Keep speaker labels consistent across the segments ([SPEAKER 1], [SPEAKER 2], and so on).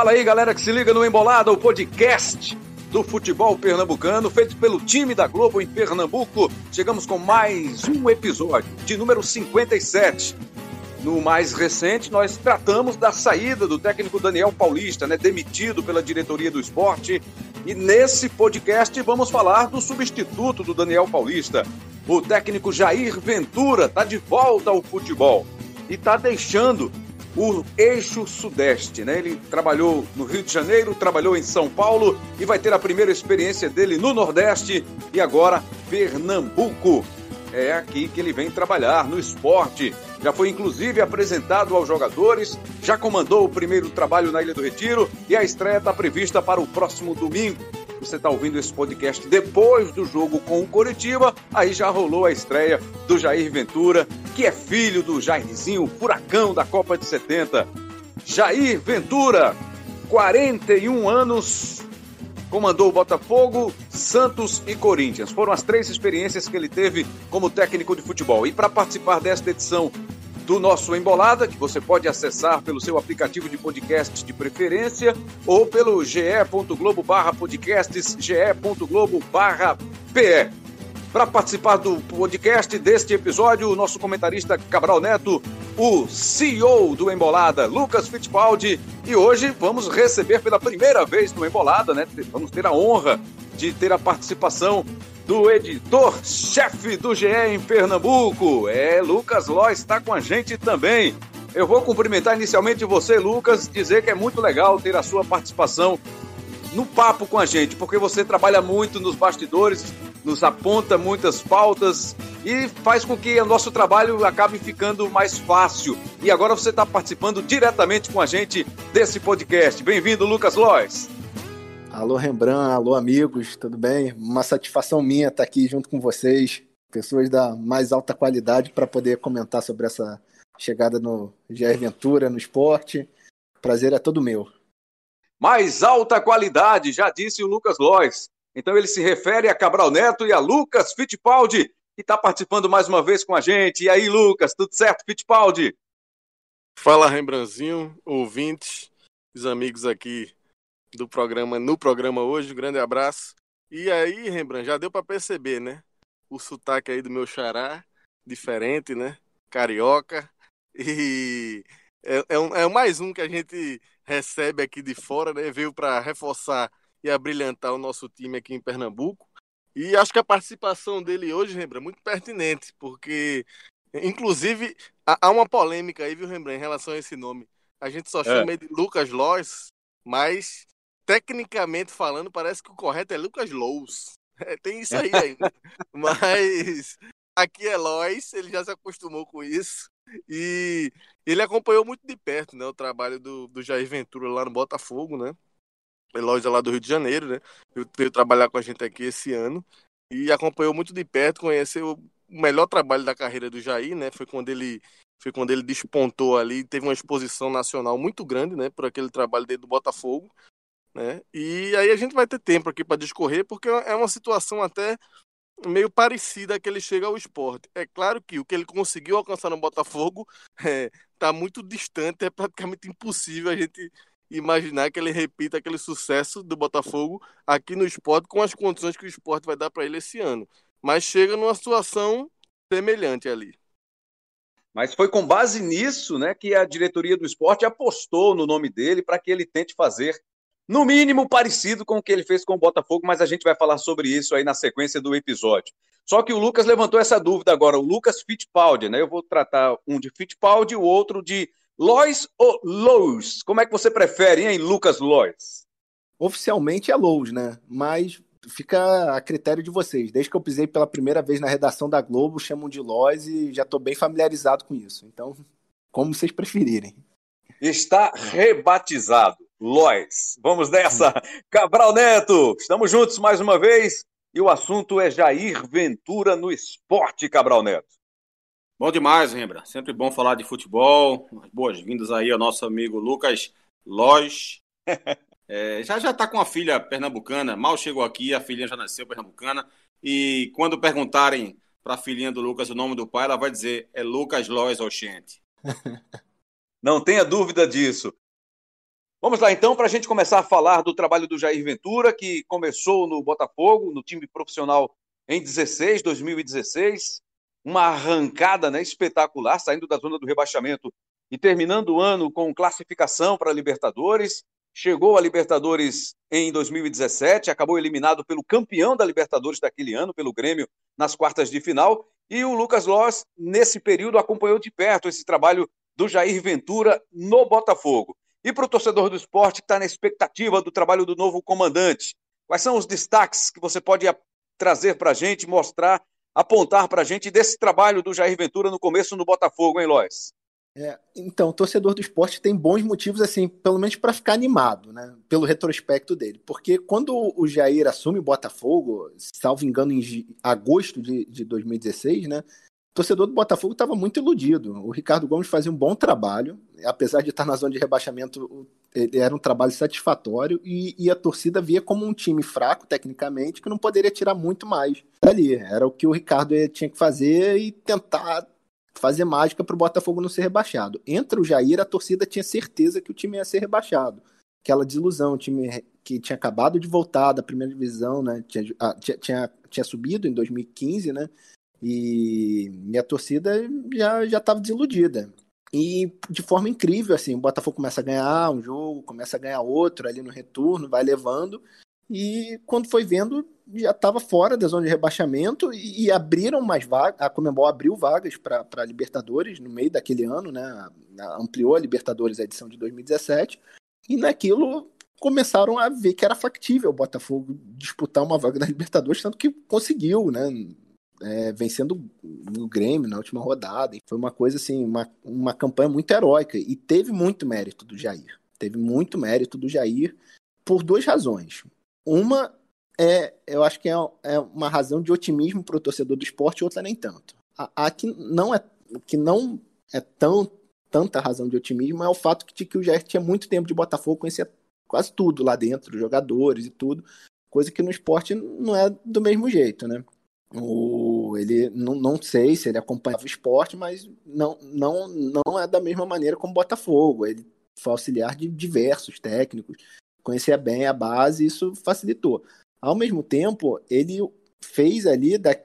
[SPEAKER 1] Fala aí, galera que se liga no Embolada, o podcast do futebol pernambucano, feito pelo time da Globo em Pernambuco. Chegamos com mais um episódio, de número 57. No mais recente, nós tratamos da saída do técnico Daniel Paulista, né, demitido pela diretoria do esporte. E nesse podcast vamos falar do substituto do Daniel Paulista. O técnico Jair Ventura está de volta ao futebol e está deixando o eixo sudeste, né? Ele trabalhou no Rio de Janeiro, trabalhou em São Paulo e vai ter a primeira experiência dele no Nordeste e agora Pernambuco. É aqui que ele vem trabalhar no esporte. Já foi inclusive apresentado aos jogadores, já comandou o primeiro trabalho na Ilha do Retiro e a estreia está prevista para o próximo domingo. Você está ouvindo esse podcast depois do jogo com o Coritiba, aí já rolou a estreia do Jair Ventura, que é filho do Jairzinho, furacão da Copa de 70. Jair Ventura, 41 anos, comandou o Botafogo, Santos e Corinthians. Foram as três experiências que ele teve como técnico de futebol. E para participar desta edição do nosso Embolada, que você pode acessar pelo seu aplicativo de podcast de preferência ou pelo ge.globo barra podcasts, ge.globo barra PE. Para participar do podcast deste episódio, o nosso comentarista Cabral Neto, o CEO do Embolada, Lucas Fittipaldi, e hoje vamos receber pela primeira vez no Embolada, né? Vamos ter a honra de ter a participação do editor-chefe do GE em Pernambuco. É, Lucas Ló está com a gente também. Eu vou cumprimentar inicialmente você, Lucas, dizer que é muito legal ter a sua participação no papo com a gente, porque você trabalha muito nos bastidores, nos aponta muitas pautas e faz com que o nosso trabalho acabe ficando mais fácil. E agora você está participando diretamente com a gente desse podcast. Bem-vindo, Lucas Lois.
[SPEAKER 2] Alô, Rembrandt, alô, amigos, tudo bem? Uma satisfação minha estar aqui junto com vocês, pessoas da mais alta qualidade, para poder comentar sobre essa chegada no GR Ventura, no esporte. Prazer é todo meu.
[SPEAKER 1] Mais alta qualidade, já disse o Lucas Lois. Então ele se refere a Cabral Neto e a Lucas Fittipaldi, que está participando mais uma vez com a gente. E aí, Lucas, tudo certo, Fittipaldi?
[SPEAKER 3] Fala, Rembrandtzinho, ouvintes, os amigos aqui do programa no programa hoje. Um grande abraço. E aí, Rembrandt, já deu para perceber, né? O sotaque aí do meu xará, diferente, né? Carioca. E é, é, um, é mais um que a gente recebe aqui de fora, né? Veio para reforçar e abrilhantar o nosso time aqui em Pernambuco. E acho que a participação dele hoje, Rembrandt, é muito pertinente, porque, inclusive, há uma polêmica aí, viu, Rembrandt, em relação a esse nome. A gente só é. chama ele de Lucas Lois, mas tecnicamente falando, parece que o correto é Lucas Lous. É, tem isso aí ainda. Mas aqui é Lois, ele já se acostumou com isso. E ele acompanhou muito de perto né, o trabalho do, do Jair Ventura lá no Botafogo, né? Eloy é lá do Rio de Janeiro, né? Veio trabalhar com a gente aqui esse ano. E acompanhou muito de perto, conheceu o melhor trabalho da carreira do Jair, né? Foi quando ele foi quando ele despontou ali, teve uma exposição nacional muito grande, né, por aquele trabalho dele do Botafogo. Né? E aí a gente vai ter tempo aqui para discorrer, porque é uma situação até meio parecida que ele chega ao esporte. É claro que o que ele conseguiu alcançar no Botafogo está é, tá muito distante, é praticamente impossível a gente imaginar que ele repita aquele sucesso do Botafogo aqui no esporte com as condições que o esporte vai dar para ele esse ano. Mas chega numa situação semelhante ali.
[SPEAKER 1] Mas foi com base nisso né, que a diretoria do esporte apostou no nome dele para que ele tente fazer no mínimo parecido com o que ele fez com o Botafogo, mas a gente vai falar sobre isso aí na sequência do episódio. Só que o Lucas levantou essa dúvida agora, o Lucas Fittipaldi, né? Eu vou tratar um de Fittipaldi e o outro de Lois ou Lois? Como é que você prefere, hein, Lucas Lois?
[SPEAKER 2] Oficialmente é Lois, né? Mas fica a critério de vocês. Desde que eu pisei pela primeira vez na redação da Globo, chamam de Lois e já estou bem familiarizado com isso. Então, como vocês preferirem.
[SPEAKER 1] Está rebatizado. Lois. Vamos nessa. Cabral Neto, estamos juntos mais uma vez e o assunto é Jair Ventura no esporte, Cabral Neto.
[SPEAKER 4] Bom demais, Rembra. Sempre bom falar de futebol. Boas-vindas aí ao nosso amigo Lucas Lois. É, já já está com a filha pernambucana, mal chegou aqui, a filhinha já nasceu pernambucana. E quando perguntarem para a filhinha do Lucas o nome do pai, ela vai dizer é Lucas Lois Oxente.
[SPEAKER 1] Não tenha dúvida disso. Vamos lá então para a gente começar a falar do trabalho do Jair Ventura, que começou no Botafogo, no time profissional em 16, 2016. Uma arrancada né, espetacular, saindo da zona do rebaixamento e terminando o ano com classificação para a Libertadores. Chegou a Libertadores em 2017, acabou eliminado pelo campeão da Libertadores daquele ano, pelo Grêmio, nas quartas de final. E o Lucas Loss, nesse período, acompanhou de perto esse trabalho do Jair Ventura no Botafogo. E para o torcedor do esporte que está na expectativa do trabalho do novo comandante, quais são os destaques que você pode trazer para a gente, mostrar, apontar para a gente desse trabalho do Jair Ventura no começo no Botafogo, hein, Lois?
[SPEAKER 2] É, então, o torcedor do esporte tem bons motivos, assim, pelo menos para ficar animado, né? Pelo retrospecto dele. Porque quando o Jair assume o Botafogo, salvo engano, em agosto de, de 2016, né? Torcedor do Botafogo estava muito iludido. O Ricardo Gomes fazia um bom trabalho, apesar de estar na zona de rebaixamento, era um trabalho satisfatório e, e, a torcida via como um time fraco tecnicamente que não poderia tirar muito mais ali. Era o que o Ricardo tinha que fazer e tentar fazer mágica para o Botafogo não ser rebaixado. Entre o Jair, a torcida tinha certeza que o time ia ser rebaixado. Aquela desilusão, o time que tinha acabado de voltar da primeira divisão, né? Tinha, tinha, tinha, tinha subido em 2015, né? E, e a torcida já já estava desiludida. E de forma incrível, assim, o Botafogo começa a ganhar um jogo, começa a ganhar outro ali no retorno, vai levando. E quando foi vendo, já estava fora da zona de rebaixamento e, e abriram mais vagas. A Comembol abriu vagas para Libertadores no meio daquele ano, né? Ampliou a Libertadores a edição de 2017. E naquilo começaram a ver que era factível o Botafogo disputar uma vaga da Libertadores, tanto que conseguiu, né? É, vencendo o Grêmio na última rodada. Foi uma coisa assim, uma, uma campanha muito heróica e teve muito mérito do Jair. Teve muito mérito do Jair por duas razões. Uma é, eu acho que é, é uma razão de otimismo para o torcedor do esporte, outra nem tanto. A, a, que não é que não é tão tanta razão de otimismo é o fato de que o Jair tinha muito tempo de Botafogo, conhecia quase tudo lá dentro, jogadores e tudo, coisa que no esporte não é do mesmo jeito, né? O, ele não, não sei se ele acompanhava o esporte, mas não, não, não é da mesma maneira como Botafogo. Ele foi auxiliar de diversos técnicos, conhecia bem a base, isso facilitou. Ao mesmo tempo, ele fez ali da,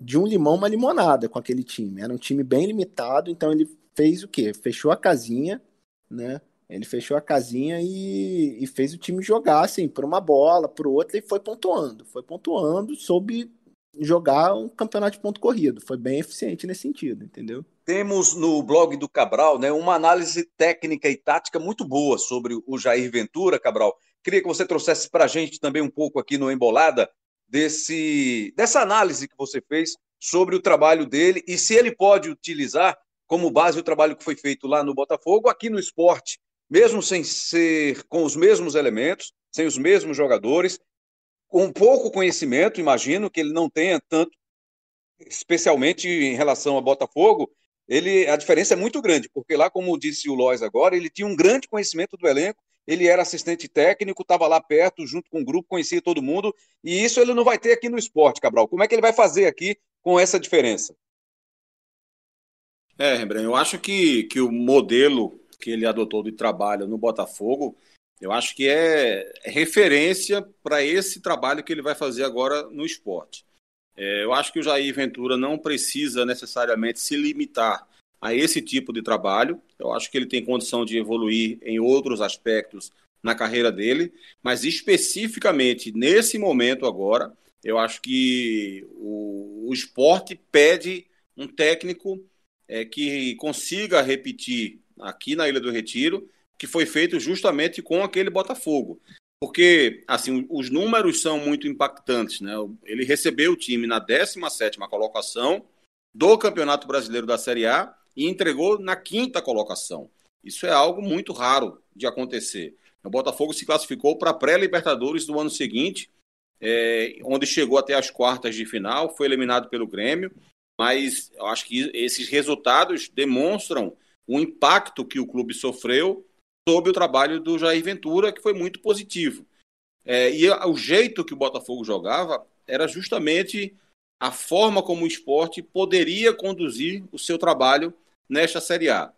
[SPEAKER 2] de um limão uma limonada com aquele time. Era um time bem limitado, então ele fez o quê? Fechou a casinha, né? Ele fechou a casinha e, e fez o time jogar assim, por uma bola, por outra, e foi pontuando. Foi pontuando, soube jogar um campeonato de ponto corrido. Foi bem eficiente nesse sentido, entendeu?
[SPEAKER 1] Temos no blog do Cabral né, uma análise técnica e tática muito boa sobre o Jair Ventura, Cabral. Queria que você trouxesse para a gente também um pouco aqui no Embolada desse, dessa análise que você fez sobre o trabalho dele e se ele pode utilizar como base o trabalho que foi feito lá no Botafogo, aqui no esporte, mesmo sem ser com os mesmos elementos, sem os mesmos jogadores, com pouco conhecimento, imagino que ele não tenha tanto, especialmente em relação a Botafogo, ele, a diferença é muito grande, porque lá, como disse o Lois agora, ele tinha um grande conhecimento do elenco, ele era assistente técnico, estava lá perto, junto com o grupo, conhecia todo mundo, e isso ele não vai ter aqui no esporte, Cabral. Como é que ele vai fazer aqui com essa diferença?
[SPEAKER 4] É, Rembrandt, eu acho que, que o modelo que ele adotou de trabalho no Botafogo eu acho que é, referência para esse trabalho que ele vai fazer agora no esporte. É, eu acho que o Jair Ventura não precisa necessariamente se limitar a esse tipo de trabalho. Eu acho que ele tem condição de evoluir em outros aspectos na carreira dele, mas especificamente nesse momento agora, eu acho que o, o esporte pede um técnico é, que consiga repetir aqui na Ilha do Retiro que foi feito justamente com aquele Botafogo. Porque, assim, os números são muito impactantes, né? Ele recebeu o time na 17ª colocação do Campeonato Brasileiro da Série A e entregou na quinta colocação. Isso é algo muito raro de acontecer. O Botafogo se classificou para a pré-Libertadores do ano seguinte, é, onde chegou até as quartas de final, foi eliminado pelo Grêmio, mas eu acho que esses resultados demonstram o impacto que o clube sofreu sob o trabalho do Jair Ventura, que foi muito positivo. É, e o jeito que o Botafogo jogava era justamente a forma como o esporte poderia conduzir o seu trabalho nesta Série A.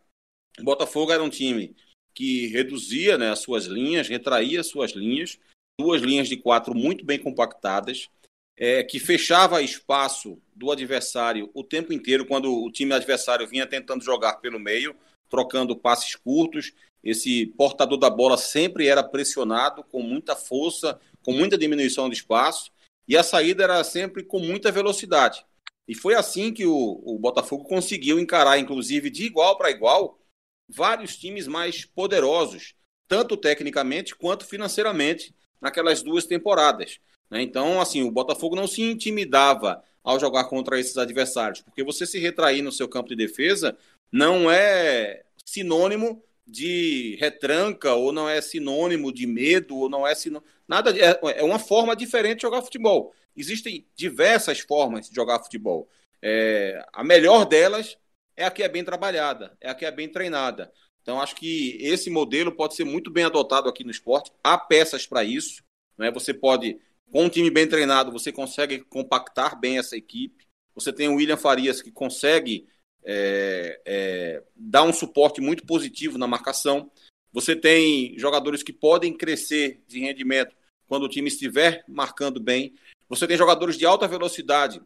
[SPEAKER 4] O Botafogo era um time que reduzia né, as suas linhas, retraía suas linhas, duas linhas de quatro muito bem compactadas, é, que fechava espaço do adversário o tempo inteiro, quando o time adversário vinha tentando jogar pelo meio, trocando passes curtos. Esse portador da bola sempre era pressionado com muita força, com muita diminuição de espaço, e a saída era sempre com muita velocidade. E foi assim que o, o Botafogo conseguiu encarar, inclusive de igual para igual, vários times mais poderosos, tanto tecnicamente quanto financeiramente, naquelas duas temporadas. Né? Então, assim, o Botafogo não se intimidava ao jogar contra esses adversários, porque você se retrair no seu campo de defesa não é sinônimo de retranca, ou não é sinônimo de medo, ou não é sinônimo. Nada, é, é uma forma diferente de jogar futebol. Existem diversas formas de jogar futebol. É, a melhor delas é a que é bem trabalhada, é a que é bem treinada. Então, acho que esse modelo pode ser muito bem adotado aqui no esporte. Há peças para isso. Né? Você pode, com um time bem treinado, você consegue compactar bem essa equipe. Você tem o William Farias que consegue é, é, dar um suporte muito positivo na marcação. Você tem jogadores que podem crescer de rendimento quando o time estiver marcando bem. Você tem jogadores de alta velocidade,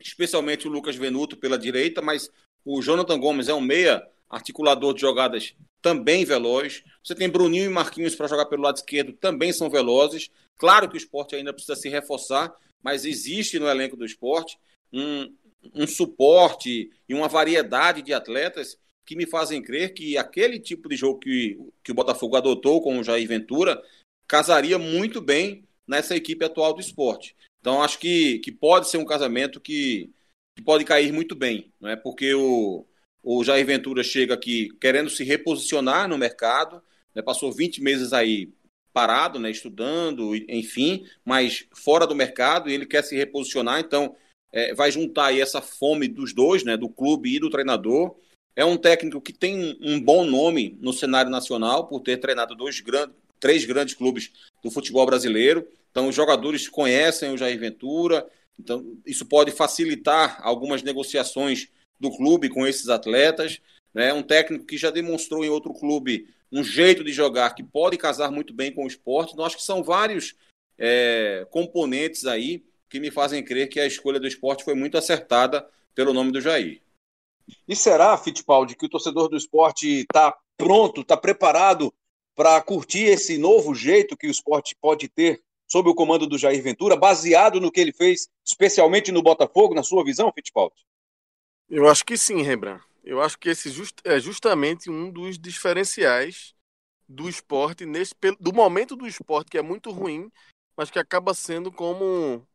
[SPEAKER 4] especialmente o Lucas Venuto pela direita, mas o Jonathan Gomes é um meia articulador de jogadas também veloz. Você tem Bruninho e Marquinhos para jogar pelo lado esquerdo, também são velozes. Claro que o esporte ainda precisa se reforçar, mas existe no elenco do esporte um, um suporte e uma variedade de atletas que me fazem crer que aquele tipo de jogo que, que o Botafogo adotou com o Jair Ventura casaria muito bem nessa equipe atual do esporte. Então, acho que, que pode ser um casamento que, que pode cair muito bem, não é? porque o, o Jair Ventura chega aqui querendo se reposicionar no mercado, né? passou 20 meses aí parado, né? estudando, enfim, mas fora do mercado e ele quer se reposicionar, então é, vai juntar aí essa fome dos dois, né? do clube e do treinador. É um técnico que tem um bom nome no cenário nacional por ter treinado dois grandes, três grandes clubes do futebol brasileiro. Então, os jogadores conhecem o Jair Ventura, então isso pode facilitar algumas negociações do clube com esses atletas. Né? Um técnico que já demonstrou em outro clube um jeito de jogar que pode casar muito bem com o esporte. Então, acho que são vários é, componentes aí que me fazem crer que a escolha do esporte foi muito acertada pelo nome do Jair.
[SPEAKER 1] E será, Fittipaldi, que o torcedor do esporte está pronto, está preparado para curtir esse novo jeito que o esporte pode ter sob o comando do Jair Ventura, baseado no que ele fez, especialmente no Botafogo, na sua visão, Fittipaldi?
[SPEAKER 3] Eu acho que sim, Rembrandt. Eu acho que esse just, é justamente um dos diferenciais do esporte, nesse, do momento do esporte, que é muito ruim, mas que acaba sendo como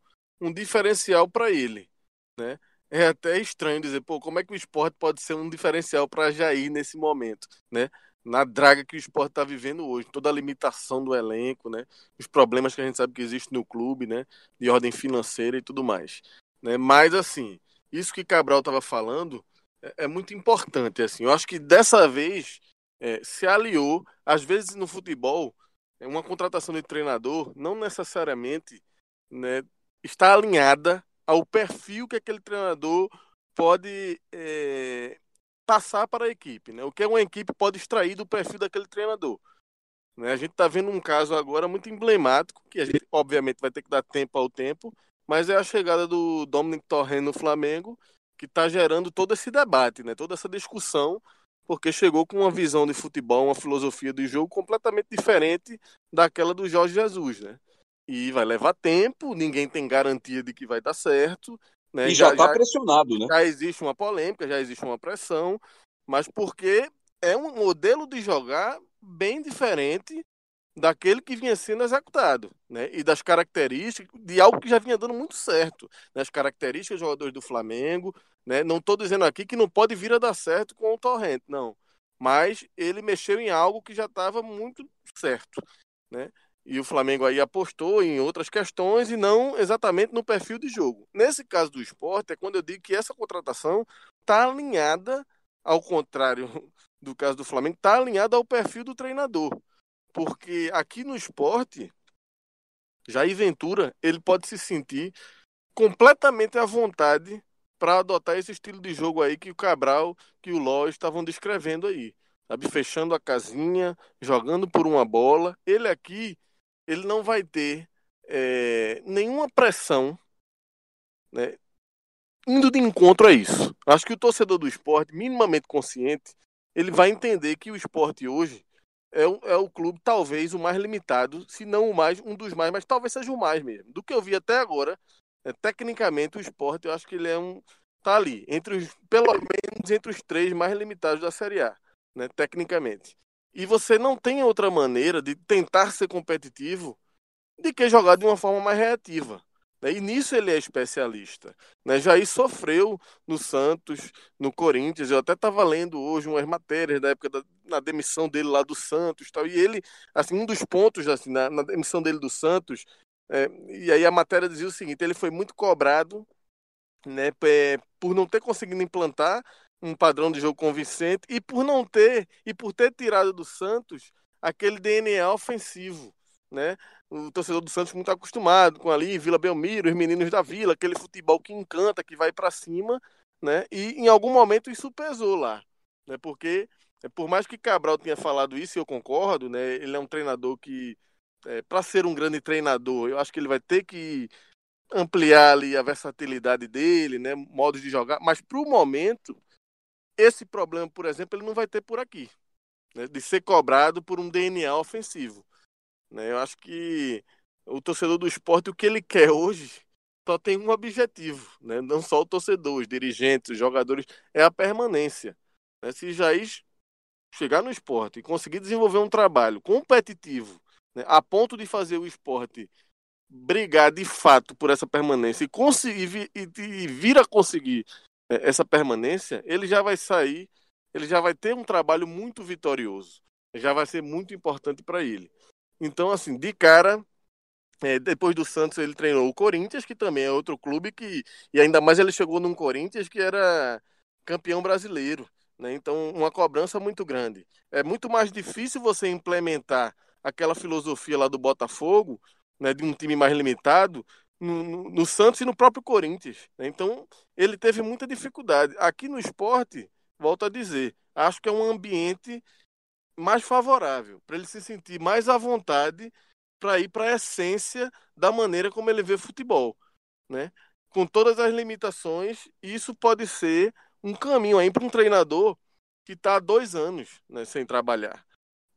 [SPEAKER 3] um, diferencial para ele. Né? É até estranho dizer, pô, como é que o esporte pode ser um diferencial para Jair nesse momento? Né? na draga que o esporte está vivendo hoje, toda a limitação do elenco, né? Os problemas que a gente sabe que existe no clube, né? De ordem financeira e tudo mais. Né? Mas assim, isso que Cabral estava falando é, é, muito importante. Assim, eu acho que dessa vez é, se aliou. Às vezes no futebol, é uma contratação de treinador não necessariamente né, está alinhada ao perfil que aquele treinador pode é, passar para a equipe, né? O que uma equipe pode extrair do perfil daquele treinador. Né? A gente está vendo um caso agora muito emblemático, que a gente obviamente vai ter que dar tempo ao tempo, mas é a chegada do Dominic Torren no Flamengo, que está gerando todo esse debate, né? toda essa discussão, porque chegou com uma visão de futebol, uma filosofia de jogo completamente diferente daquela do Jorge Jesus. Né? E vai levar tempo, ninguém tem garantia de que vai dar certo, né?
[SPEAKER 1] E já está pressionado, né?
[SPEAKER 3] Já existe uma polêmica, já existe uma pressão, mas porque é um modelo de jogar bem diferente daquele que vinha sendo executado, né? E das características de algo que já vinha dando muito certo, né? as características dos jogadores do Flamengo, né? Não estou dizendo aqui que não pode vir a dar certo com o Torrente, não, mas ele mexeu em algo que já estava muito certo, né? E o Flamengo aí apostou em outras questões e não exatamente no perfil de jogo. Nesse caso do esporte, é quando eu digo que essa contratação está alinhada, ao contrário do caso do Flamengo, está alinhada ao perfil do treinador. Porque aqui no esporte, Jair Ventura, ele pode se sentir completamente à vontade para adotar esse estilo de jogo aí que o Cabral, que o Ló estavam descrevendo aí. sabe? Fechando a casinha, jogando por uma bola. Ele aqui, ele não vai ter é, nenhuma pressão, né? Indo de encontro a isso. Acho que o torcedor do esporte, minimamente consciente, ele vai entender que o esporte hoje é, é o clube talvez o mais limitado, se não o mais, um dos mais, mas talvez seja o mais mesmo. Do que eu vi até agora, é, tecnicamente o esporte, eu acho que ele é um. tá ali, entre os, pelo menos entre os três mais limitados da Série A né, tecnicamente. E você não tem outra maneira de tentar ser competitivo de que jogar de uma forma mais reativa. Né? E nisso ele é especialista. Né? Jair sofreu no Santos, no Corinthians. Eu até estava lendo hoje umas matérias da época da na demissão dele lá do Santos. Tal, e ele, assim, um dos pontos assim, na, na demissão dele do Santos, é, e aí a matéria dizia o seguinte: ele foi muito cobrado né, por não ter conseguido implantar um padrão de jogo convincente e por não ter e por ter tirado do Santos aquele DNA ofensivo, né? O torcedor do Santos muito acostumado com ali Vila Belmiro, os meninos da Vila, aquele futebol que encanta, que vai para cima, né? E em algum momento isso pesou lá, né? Porque é, por mais que Cabral tenha falado isso, e eu concordo, né? Ele é um treinador que é, para ser um grande treinador, eu acho que ele vai ter que ampliar ali a versatilidade dele, né? Modos de jogar, mas para o momento esse problema, por exemplo, ele não vai ter por aqui, né, de ser cobrado por um DNA ofensivo. Né? Eu acho que o torcedor do esporte, o que ele quer hoje, só tem um objetivo, né? não só o torcedor, os dirigentes, os jogadores, é a permanência. Né? Se Jair chegar no esporte e conseguir desenvolver um trabalho competitivo, né? a ponto de fazer o esporte brigar de fato por essa permanência e, conseguir, e, e vir a conseguir essa permanência, ele já vai sair, ele já vai ter um trabalho muito vitorioso, já vai ser muito importante para ele. Então, assim, de cara, é, depois do Santos ele treinou o Corinthians, que também é outro clube que, e ainda mais ele chegou num Corinthians que era campeão brasileiro, né? Então, uma cobrança muito grande. É muito mais difícil você implementar aquela filosofia lá do Botafogo, né, de um time mais limitado, no, no, Santos e no próprio Corinthians. Né? Então, ele teve muita dificuldade. Aqui no esporte, volto a dizer, acho que é um ambiente mais favorável, para ele se sentir mais à vontade para ir para a essência da maneira como ele vê futebol. Né? Com todas as limitações, isso pode ser um caminho aí para um treinador que está há dois anos né, sem trabalhar.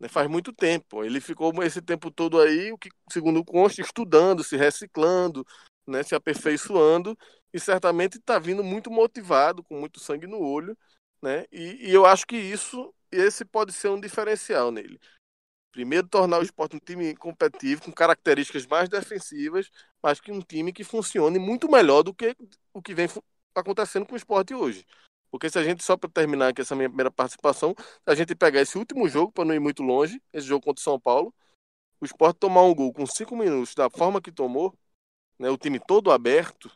[SPEAKER 3] Né, faz muito tempo. Ele ficou esse tempo todo aí, o que, segundo consta, estudando, se reciclando, né, se aperfeiçoando, e certamente está vindo muito motivado, com muito sangue no olho, né? E, e, eu acho que isso, esse pode ser um diferencial nele. Primeiro, tornar o esporte um time competitivo, com características mais defensivas, mas que um time que funcione muito melhor do que o que vem acontecendo com o esporte hoje. Porque se a gente, só para terminar aqui essa minha primeira participação, a gente pegar esse último jogo, para não ir muito longe, esse jogo contra o São Paulo, o Sport tomar um gol com cinco minutos, da forma que tomou, né, o time todo aberto,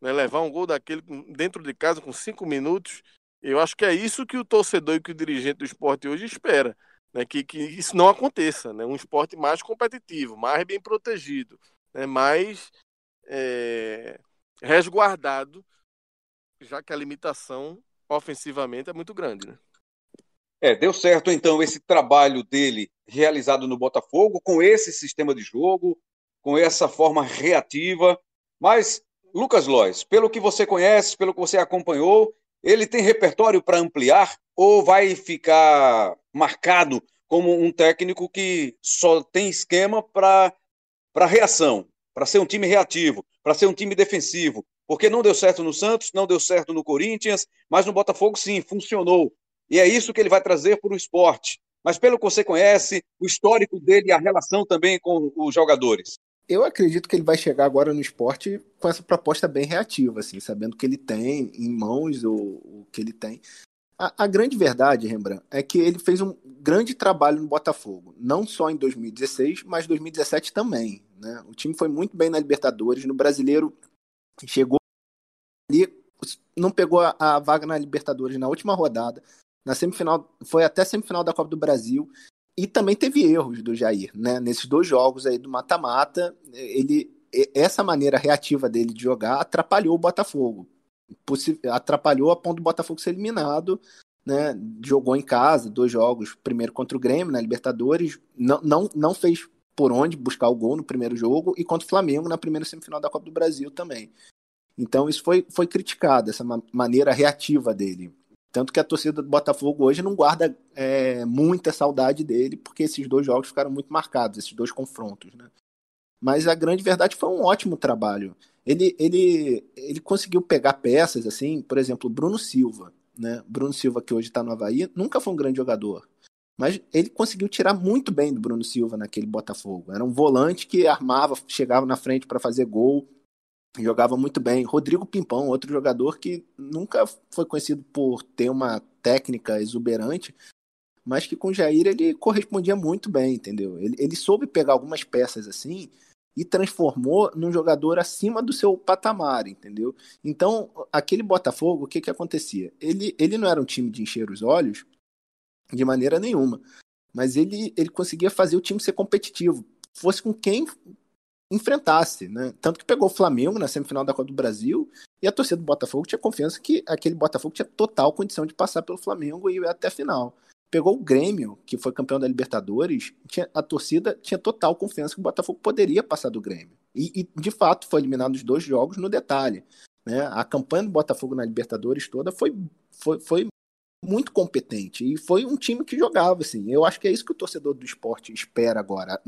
[SPEAKER 3] né, levar um gol daquele dentro de casa com cinco minutos, eu acho que é isso que o torcedor e que o dirigente do esporte hoje espera. Né, que, que isso não aconteça. Né, um esporte mais competitivo, mais bem protegido, né, mais é, resguardado, já que a limitação ofensivamente é muito grande, né?
[SPEAKER 1] É, deu certo então esse trabalho dele realizado no Botafogo, com esse sistema de jogo, com essa forma reativa. Mas, Lucas Lois, pelo que você conhece, pelo que você acompanhou, ele tem repertório para ampliar ou vai ficar marcado como um técnico que só tem esquema para reação, para ser um time reativo, para ser um time defensivo, porque não deu certo no Santos, não deu certo no Corinthians, mas no Botafogo sim, funcionou. E é isso que ele vai trazer para o esporte. Mas pelo que você conhece, o histórico dele e a relação também com os jogadores.
[SPEAKER 2] Eu acredito que ele vai chegar agora no esporte com essa proposta bem reativa, assim, sabendo que ele tem em mãos o, que ele tem. A, a, grande verdade, Rembrandt, é que ele fez um grande trabalho no Botafogo, não só em 2016, mas 2017 também. Né? O time foi muito bem na Libertadores, no Brasileiro chegou ali, não pegou a, a vaga na Libertadores na última rodada, na semifinal, foi até semifinal da Copa do Brasil, e também teve erros do Jair, né? Nesses dois jogos aí do mata-mata, ele essa maneira reativa dele de jogar atrapalhou o Botafogo. Atrapalhou a ponto do Botafogo ser eliminado né? Jogou em casa, dois jogos, primeiro contra o Grêmio na Libertadores, não, não, não fez por onde buscar o gol no primeiro jogo e contra o Flamengo na primeira semifinal da Copa do Brasil também. Então isso foi, foi criticado, essa maneira reativa dele. Tanto que a torcida do Botafogo hoje não guarda é, muita saudade dele, porque esses dois jogos ficaram muito marcados, esses dois confrontos. Né? Mas a grande verdade foi um ótimo trabalho. Ele, ele, ele conseguiu pegar peças, assim, por exemplo, Bruno Silva. Né? Bruno Silva, que hoje está no Havaí, nunca foi um grande jogador. Mas ele conseguiu tirar muito bem do Bruno Silva naquele Botafogo. Era um volante que armava, chegava na frente para fazer gol, jogava muito bem. Rodrigo Pimpão, outro jogador que nunca foi conhecido por ter uma técnica exuberante, mas que com Jair ele correspondia muito bem, entendeu? Ele, ele soube pegar algumas peças assim e transformou num jogador acima do seu patamar, entendeu? Então, aquele Botafogo, o que que acontecia? Ele, ele não era um time de encher os olhos de maneira nenhuma, mas ele, ele conseguia fazer o time ser competitivo, fosse com quem enfrentasse, né? Tanto que pegou o Flamengo na semifinal da Copa do Brasil e a torcida do Botafogo tinha confiança que aquele Botafogo tinha total condição de passar pelo Flamengo e ir até a final. Pegou o Grêmio, que foi campeão da Libertadores, tinha, a torcida tinha total confiança que o Botafogo poderia passar do Grêmio. E, e de fato foi eliminado os dois jogos no detalhe. Né? A campanha do Botafogo na Libertadores toda foi, foi, foi muito competente e foi um time que jogava assim. Eu acho que é isso que o torcedor do esporte espera agora,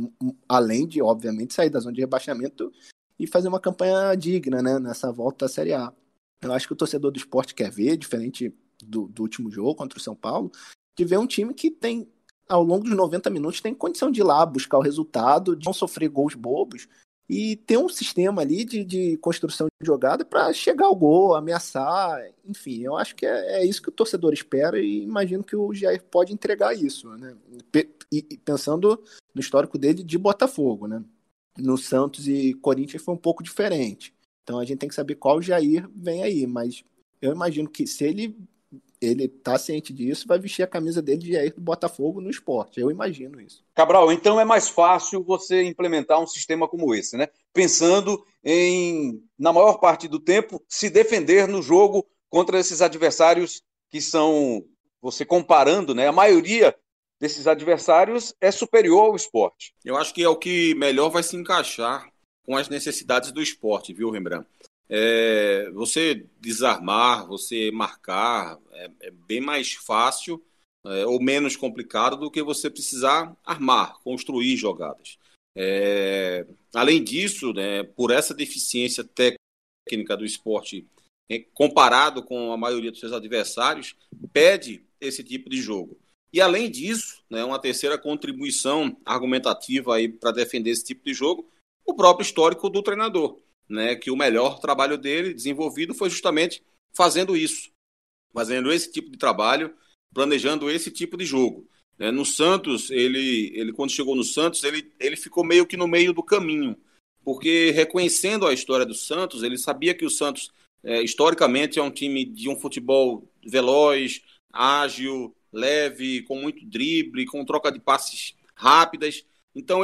[SPEAKER 2] além de obviamente sair da zona de rebaixamento e fazer uma campanha digna, né, nessa volta à Série A. Eu acho que o torcedor do esporte quer ver, diferente do, do último jogo contra o São Paulo, de ver um time que tem ao longo dos 90 minutos tem condição de ir lá buscar o resultado, de não sofrer gols bobos e ter um sistema ali de, de construção de jogada para chegar ao gol, ameaçar, enfim, eu acho que é, é, isso que o torcedor espera e imagino que o Jair pode entregar isso, né? E, e pensando no histórico dele de Botafogo, né? No Santos e Corinthians foi um pouco diferente. Então a gente tem que saber qual Jair vem aí, mas eu imagino que se ele ele tá ciente disso, vai vestir a camisa dele de Jair do Botafogo no esporte. Eu imagino isso.
[SPEAKER 1] Cabral, então é mais fácil você implementar um sistema como esse, né? Pensando em, na maior parte do tempo, se defender no jogo contra esses adversários que são, você comparando, né? A maioria desses adversários é superior ao esporte.
[SPEAKER 4] Eu acho que é o que melhor vai se encaixar com as necessidades do esporte, viu, Rembrandt? É, você desarmar, você marcar, é, é bem mais fácil é, ou menos complicado do que você precisar armar, construir jogadas. É, além disso, né, por essa deficiência técnica do esporte é, comparado com a maioria dos seus adversários, pede esse tipo de jogo. E além disso, né, uma terceira contribuição argumentativa para defender esse tipo de jogo, o próprio histórico do treinador né, que o melhor trabalho dele desenvolvido foi justamente fazendo isso, fazendo esse tipo de trabalho, planejando esse tipo de jogo. Né. No Santos, ele, ele quando chegou no Santos, ele, ele ficou meio que no meio do caminho, porque reconhecendo a história do Santos, ele sabia que o Santos é, historicamente é um time de um futebol veloz, ágil, leve, com muito drible, com troca de passes rápidas. Então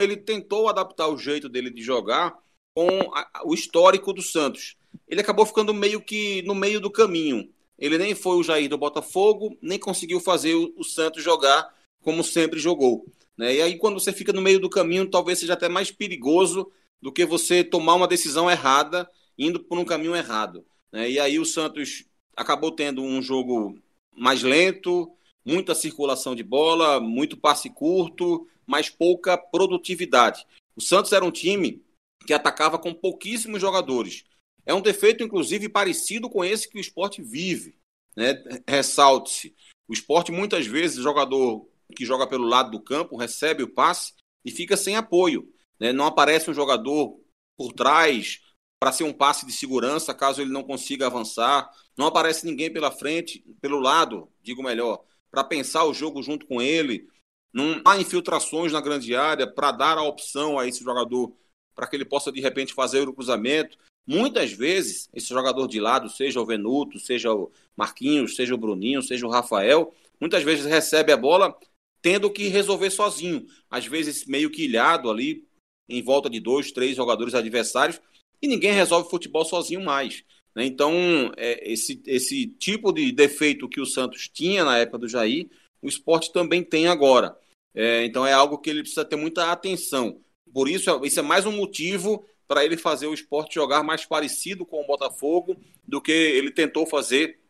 [SPEAKER 4] ele tentou adaptar o jeito dele de jogar com a, o histórico do Santos. Ele acabou ficando meio que no meio do caminho. Ele nem foi o Jair do Botafogo, nem conseguiu fazer o, o Santos jogar como sempre jogou. Né? E aí, quando você fica no meio do caminho, talvez seja até mais perigoso do que você tomar uma decisão errada, indo por um caminho errado. Né? E aí o Santos acabou tendo um jogo mais lento, muita circulação de bola, muito passe curto, mas pouca produtividade. O Santos era um time que atacava com pouquíssimos jogadores. É um defeito, inclusive, parecido com esse que o esporte vive. Né? Ressalte-se. O esporte, muitas vezes, o jogador que joga pelo lado do campo recebe o passe e fica sem apoio. Né? Não aparece um jogador por trás para ser um passe de segurança caso ele não consiga avançar. Não aparece ninguém pela frente, pelo lado, digo melhor, para pensar o jogo junto com ele. Não há infiltrações na grande área para dar a opção a esse jogador para que ele possa de repente fazer o cruzamento. Muitas vezes, esse jogador de lado, seja o Venuto, seja o Marquinhos, seja o Bruninho, seja o Rafael, muitas vezes recebe a bola tendo que resolver sozinho, às vezes meio que ilhado ali, em volta de dois, três jogadores adversários, e ninguém resolve futebol sozinho mais. Né? Então, é, esse, esse tipo de defeito que o Santos tinha na época do Jair, o esporte também tem agora. É, então, é algo que ele precisa ter muita atenção. Por isso, isso é mais um motivo para ele fazer o esporte jogar mais parecido com o Botafogo do que ele tentou fazer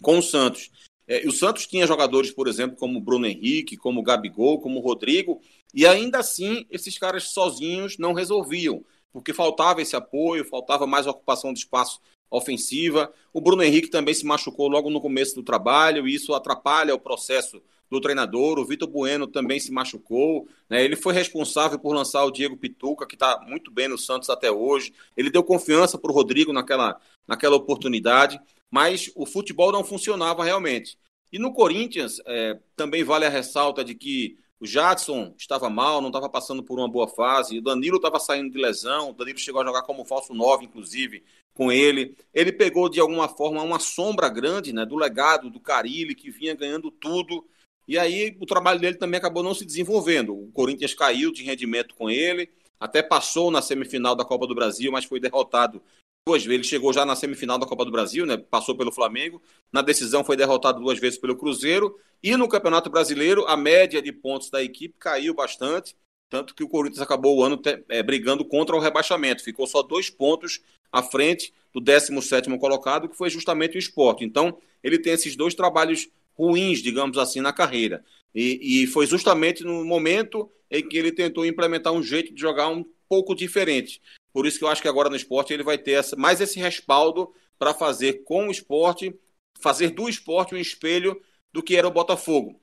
[SPEAKER 4] com o Santos. É, o Santos tinha jogadores, por exemplo, como Bruno Henrique, como Gabigol, como Rodrigo, e ainda assim esses caras sozinhos não resolviam, porque faltava esse apoio, faltava mais ocupação de espaço ofensiva. O Bruno Henrique também se machucou logo no começo do trabalho, e isso atrapalha o processo do treinador. O Vitor Bueno também se machucou. Né? Ele foi responsável por lançar o Diego Pituca, que está muito bem no Santos até hoje. Ele deu confiança para o Rodrigo naquela, naquela oportunidade, mas o futebol não funcionava realmente. E no Corinthians, é, também vale a ressalta de que o Jadson estava mal, não estava passando por uma boa fase. O Danilo estava saindo de lesão. O Danilo chegou a jogar como falso 9, inclusive, com ele. Ele pegou, de alguma forma, uma sombra grande né, do legado do Carilli, que vinha ganhando tudo. E aí o trabalho dele também acabou não se desenvolvendo. O Corinthians caiu de rendimento com ele, até passou na semifinal da Copa do Brasil, mas foi derrotado duas vezes. Ele chegou já na semifinal da Copa do Brasil, né? Passou pelo Flamengo. Na decisão foi derrotado duas vezes pelo Cruzeiro. E no Campeonato Brasileiro, a média de pontos da equipe caiu bastante. Tanto que o Corinthians acabou o ano é, brigando contra o rebaixamento. Ficou só dois pontos à frente do 17 colocado, que foi justamente o esporte. Então, ele tem esses dois trabalhos ruins, digamos assim, na carreira. E, e, foi justamente no momento em que ele tentou implementar um jeito de jogar um pouco diferente. Por isso que eu acho que agora no esporte ele vai ter essa, mais esse respaldo para fazer com o esporte, fazer do esporte um espelho do que era o Botafogo.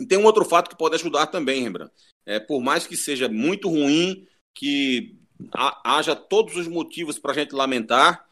[SPEAKER 4] E tem um outro fato que pode ajudar também, Rembrandt. É, por mais que seja muito ruim, que haja todos os motivos para a gente lamentar,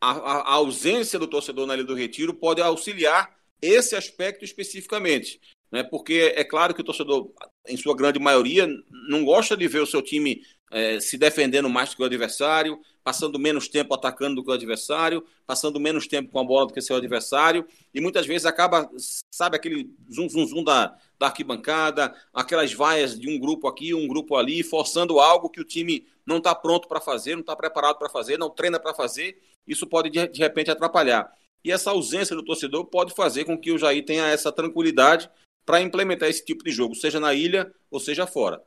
[SPEAKER 4] a, a, ausência do torcedor na Ilha do Retiro pode auxiliar esse aspecto especificamente. Né? Porque é claro que o torcedor, em sua grande maioria, não gosta de ver o seu time é, se defendendo mais do que o adversário, passando menos tempo atacando do que o adversário, passando menos tempo com a bola do que seu adversário, e muitas vezes acaba, sabe, aquele zum zum zum da, da arquibancada, aquelas vaias de um grupo aqui, um grupo ali, forçando algo que o time não está pronto para fazer, não está preparado para fazer, não treina para fazer, isso pode de, de repente atrapalhar. E essa ausência do torcedor pode fazer com que o Jair tenha essa tranquilidade para implementar esse tipo de jogo, seja na ilha ou seja fora.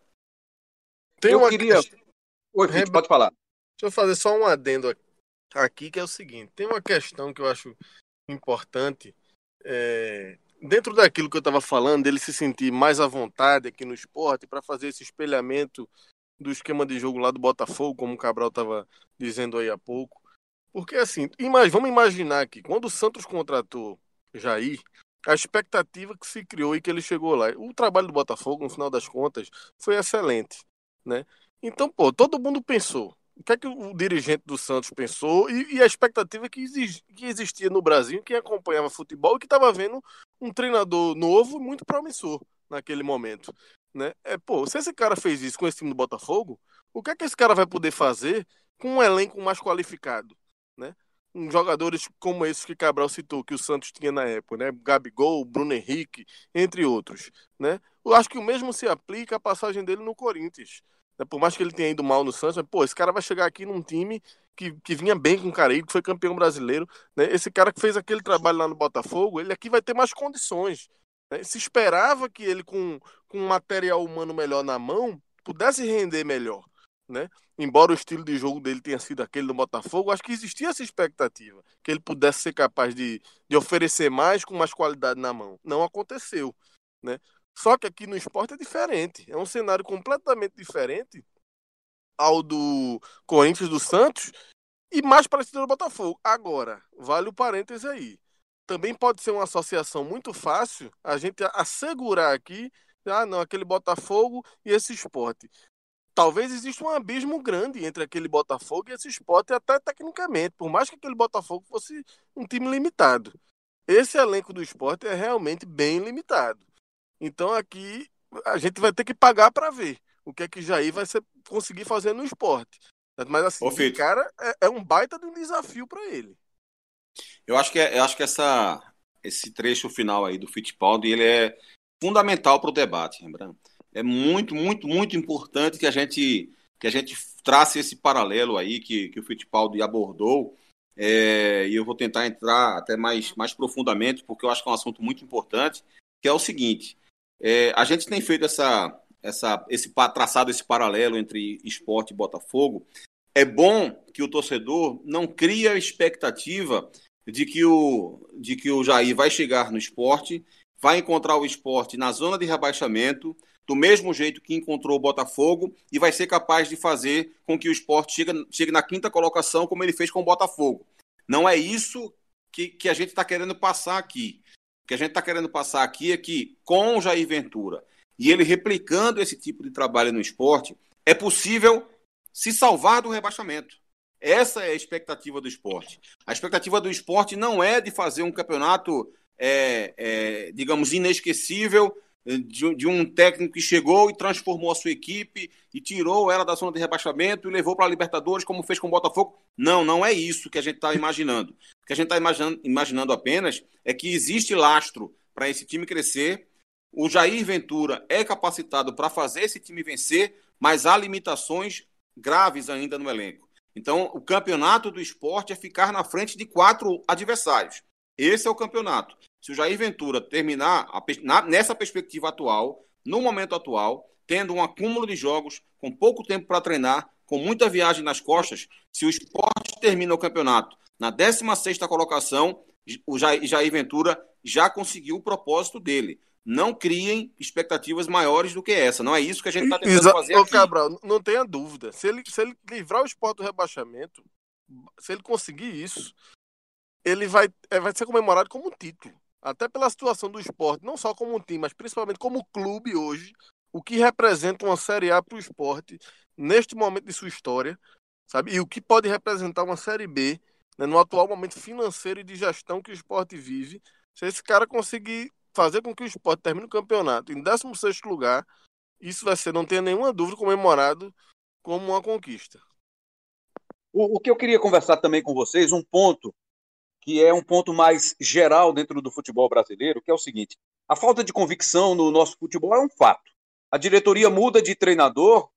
[SPEAKER 1] Tem eu uma queria. Questão... Oi, pode falar.
[SPEAKER 3] Deixa eu fazer só um adendo aqui, que é o seguinte: tem uma questão que eu acho importante. É... Dentro daquilo que eu estava falando, dele se sentir mais à vontade aqui no esporte para fazer esse espelhamento do esquema de jogo lá do Botafogo, como o Cabral estava dizendo aí há pouco. Porque assim, vamos imaginar que quando o Santos contratou Jair, a expectativa que se criou e que ele chegou lá. O trabalho do Botafogo, no final das contas, foi excelente né? Então, pô, todo mundo pensou. O que é que o dirigente do Santos pensou e, e a expectativa que, que, existia no Brasil, quem acompanhava futebol e que estava vendo um treinador novo muito promissor naquele momento, né? É, pô, se esse cara fez isso com esse time do Botafogo, o que é que esse cara vai poder fazer com um elenco mais qualificado, né? Um jogadores como esses que Cabral citou, que o Santos tinha na época, né? Gabigol, Bruno Henrique, entre outros, né? Eu acho que o mesmo se aplica à passagem dele no Corinthians. Né? Por mais que ele tenha ido mal no Santos, mas, pô, esse cara vai chegar aqui num time que, que vinha bem com o Caribe, que foi campeão brasileiro. Né? Esse cara que fez aquele trabalho lá no Botafogo, ele aqui vai ter mais condições. Né? Se esperava que ele, com, com um material humano melhor na mão, pudesse render melhor. Né? Embora o estilo de jogo dele tenha sido aquele do Botafogo, acho que existia essa expectativa, que ele pudesse ser capaz de, de oferecer mais com mais qualidade na mão. Não aconteceu. Né? Só que aqui no esporte é diferente. É um cenário completamente diferente ao do Corinthians do Santos e mais parecido ao Botafogo. Agora, vale o parêntese aí. Também pode ser uma associação muito fácil a gente assegurar aqui, ah, não, aquele Botafogo e esse esporte. Talvez exista um abismo grande entre aquele Botafogo e esse esporte, até tecnicamente, por mais que aquele Botafogo fosse um time limitado. Esse elenco do esporte é realmente bem limitado. Então aqui a gente vai ter que pagar para ver o que é que Jair vai ser, conseguir fazer no esporte. Mas assim, o cara é, é, um baita de um desafio para ele.
[SPEAKER 4] Eu acho que é, eu acho que essa esse trecho final aí do Fittipaldi ele é fundamental para o debate, lembrando. É muito, muito, muito importante que a gente que a gente trace esse paralelo aí que, que o Fittipaldi abordou é, e eu vou tentar entrar até mais, mais profundamente, porque eu acho que é um assunto muito importante, que é o seguinte: é, a gente tem feito essa, essa, esse traçado esse paralelo entre esporte e Botafogo. É bom que o torcedor não crie a expectativa de que o, de que o Jair vai chegar no esporte, vai encontrar o esporte na zona de rebaixamento, do mesmo jeito que encontrou o Botafogo, e vai ser capaz de fazer com que o esporte chegue, chegue na quinta colocação, como ele fez com o Botafogo. Não é isso que, que a gente está querendo passar aqui. O que a gente está querendo passar aqui é que, com o Jair Ventura e ele replicando esse tipo de trabalho no esporte, é possível se salvar do rebaixamento. Essa é a expectativa do esporte. A expectativa do esporte não é de fazer um campeonato, é, é, digamos, inesquecível, de, de, um técnico que chegou e transformou a sua equipe e tirou ela da zona de rebaixamento e levou para a Libertadores, como fez com o Botafogo. Não, não é isso que a gente está imaginando. O que a gente está imaginando, imaginando apenas é que existe lastro para esse time crescer. O Jair Ventura é capacitado para fazer esse time vencer, mas há limitações graves ainda no elenco. Então, o campeonato do esporte é ficar na frente de quatro adversários. Esse é o campeonato. Se o Jair Ventura terminar a, na, nessa perspectiva atual, no momento atual, tendo um acúmulo de jogos, com pouco tempo para treinar, com muita viagem nas costas, se o esporte termina o campeonato na 16 colocação, o Jair, Jair Ventura já conseguiu o propósito dele não criem expectativas maiores do que essa. Não é isso que a gente está tentando Exa fazer aqui.
[SPEAKER 3] Cabral, não tenha dúvida. Se ele, se ele livrar o esporte do rebaixamento, se ele conseguir isso, ele vai, é, vai ser comemorado como um título. Até pela situação do esporte, não só como um time, mas principalmente como clube hoje, o que representa uma Série A para o esporte neste momento de sua história, sabe? E o que pode representar uma Série B né, no atual momento financeiro e de gestão que o esporte vive. Se esse cara conseguir fazer com que o esporte termine o campeonato em 16 lugar, isso vai ser, não tenha nenhuma dúvida, comemorado como uma conquista.
[SPEAKER 1] O, o, que eu queria conversar também com vocês, um ponto que é um ponto mais geral dentro do futebol brasileiro, que é o seguinte: a falta de convicção no nosso futebol é um fato. A diretoria muda de treinador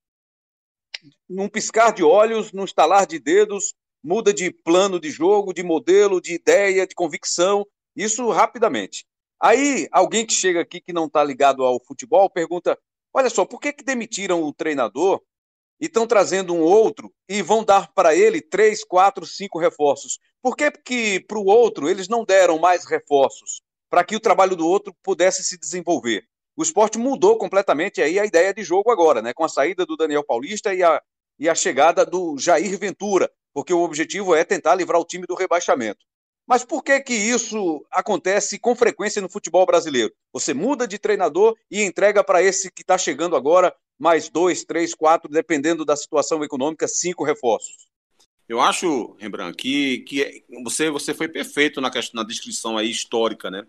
[SPEAKER 1] num piscar de olhos, num estalar de dedos, muda de plano de jogo, de modelo, de ideia, de convicção, isso rapidamente. Aí, alguém que chega aqui que não está ligado ao futebol pergunta: olha só, por que, que demitiram o treinador e estão trazendo um outro e vão dar para ele três, quatro, cinco reforços? Por que, que para o outro eles não deram mais reforços para que o trabalho do outro pudesse se desenvolver? O esporte mudou completamente aí a ideia de jogo agora, né? Com a saída do Daniel Paulista e a, e a chegada do Jair Ventura, porque o objetivo é tentar livrar o time do rebaixamento. Mas por que que isso acontece com frequência no futebol brasileiro? Você muda de treinador e entrega para esse que está chegando agora mais dois, três, quatro, dependendo da situação econômica, cinco reforços.
[SPEAKER 4] Eu acho, Rembrandt, que, que você, você foi perfeito na, questão, na descrição aí histórica, né?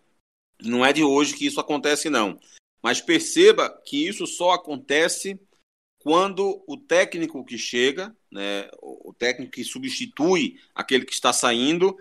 [SPEAKER 4] Não é de hoje que isso acontece, não. Mas perceba que isso só acontece quando o técnico que chega, né, o técnico que substitui aquele que está saindo,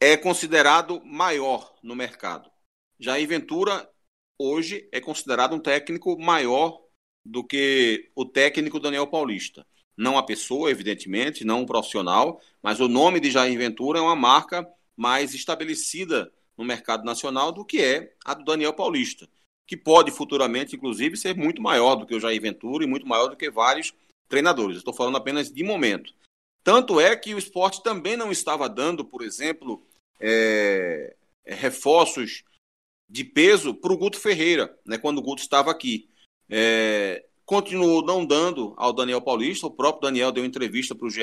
[SPEAKER 4] é considerado maior no mercado. Jair Ventura, hoje, é considerado um técnico maior do que o técnico Daniel Paulista. Não a pessoa, evidentemente, não um profissional, mas o nome de Jair Ventura é uma marca mais estabelecida no mercado nacional do que é a do Daniel Paulista, que pode futuramente, inclusive, ser muito maior do que o Jair Ventura e muito maior do que vários treinadores. Estou falando apenas de momento. Tanto é que o esporte também não estava dando, por exemplo, é, reforços de peso para o Guto Ferreira, né, quando o Guto estava aqui. É, continuou não dando ao Daniel Paulista, o próprio Daniel deu entrevista para o GE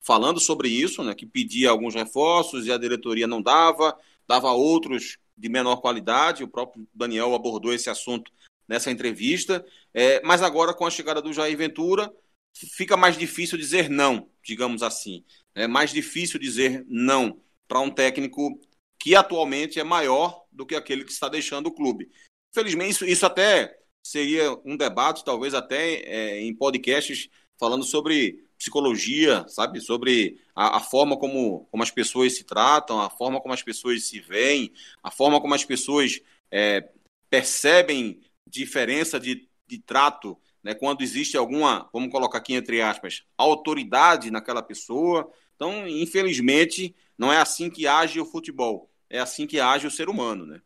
[SPEAKER 4] falando sobre isso, né, que pedia alguns reforços e a diretoria não dava, dava outros de menor qualidade, o próprio Daniel abordou esse assunto nessa entrevista, é, mas agora com a chegada do Jair Ventura, fica mais difícil dizer não, digamos assim. É mais difícil dizer não para um técnico que atualmente é maior do que aquele que está deixando o clube. Infelizmente, isso, isso até seria um debate, talvez até é, em podcasts falando sobre psicologia, sabe? Sobre a, a, forma como, como as pessoas se tratam, a forma como as pessoas se veem, a forma como as pessoas é, percebem diferença de, de trato, né? Quando existe alguma, vamos colocar aqui entre aspas, autoridade naquela pessoa, Então, infelizmente, não é assim que age o futebol. É assim que age o ser humano, né?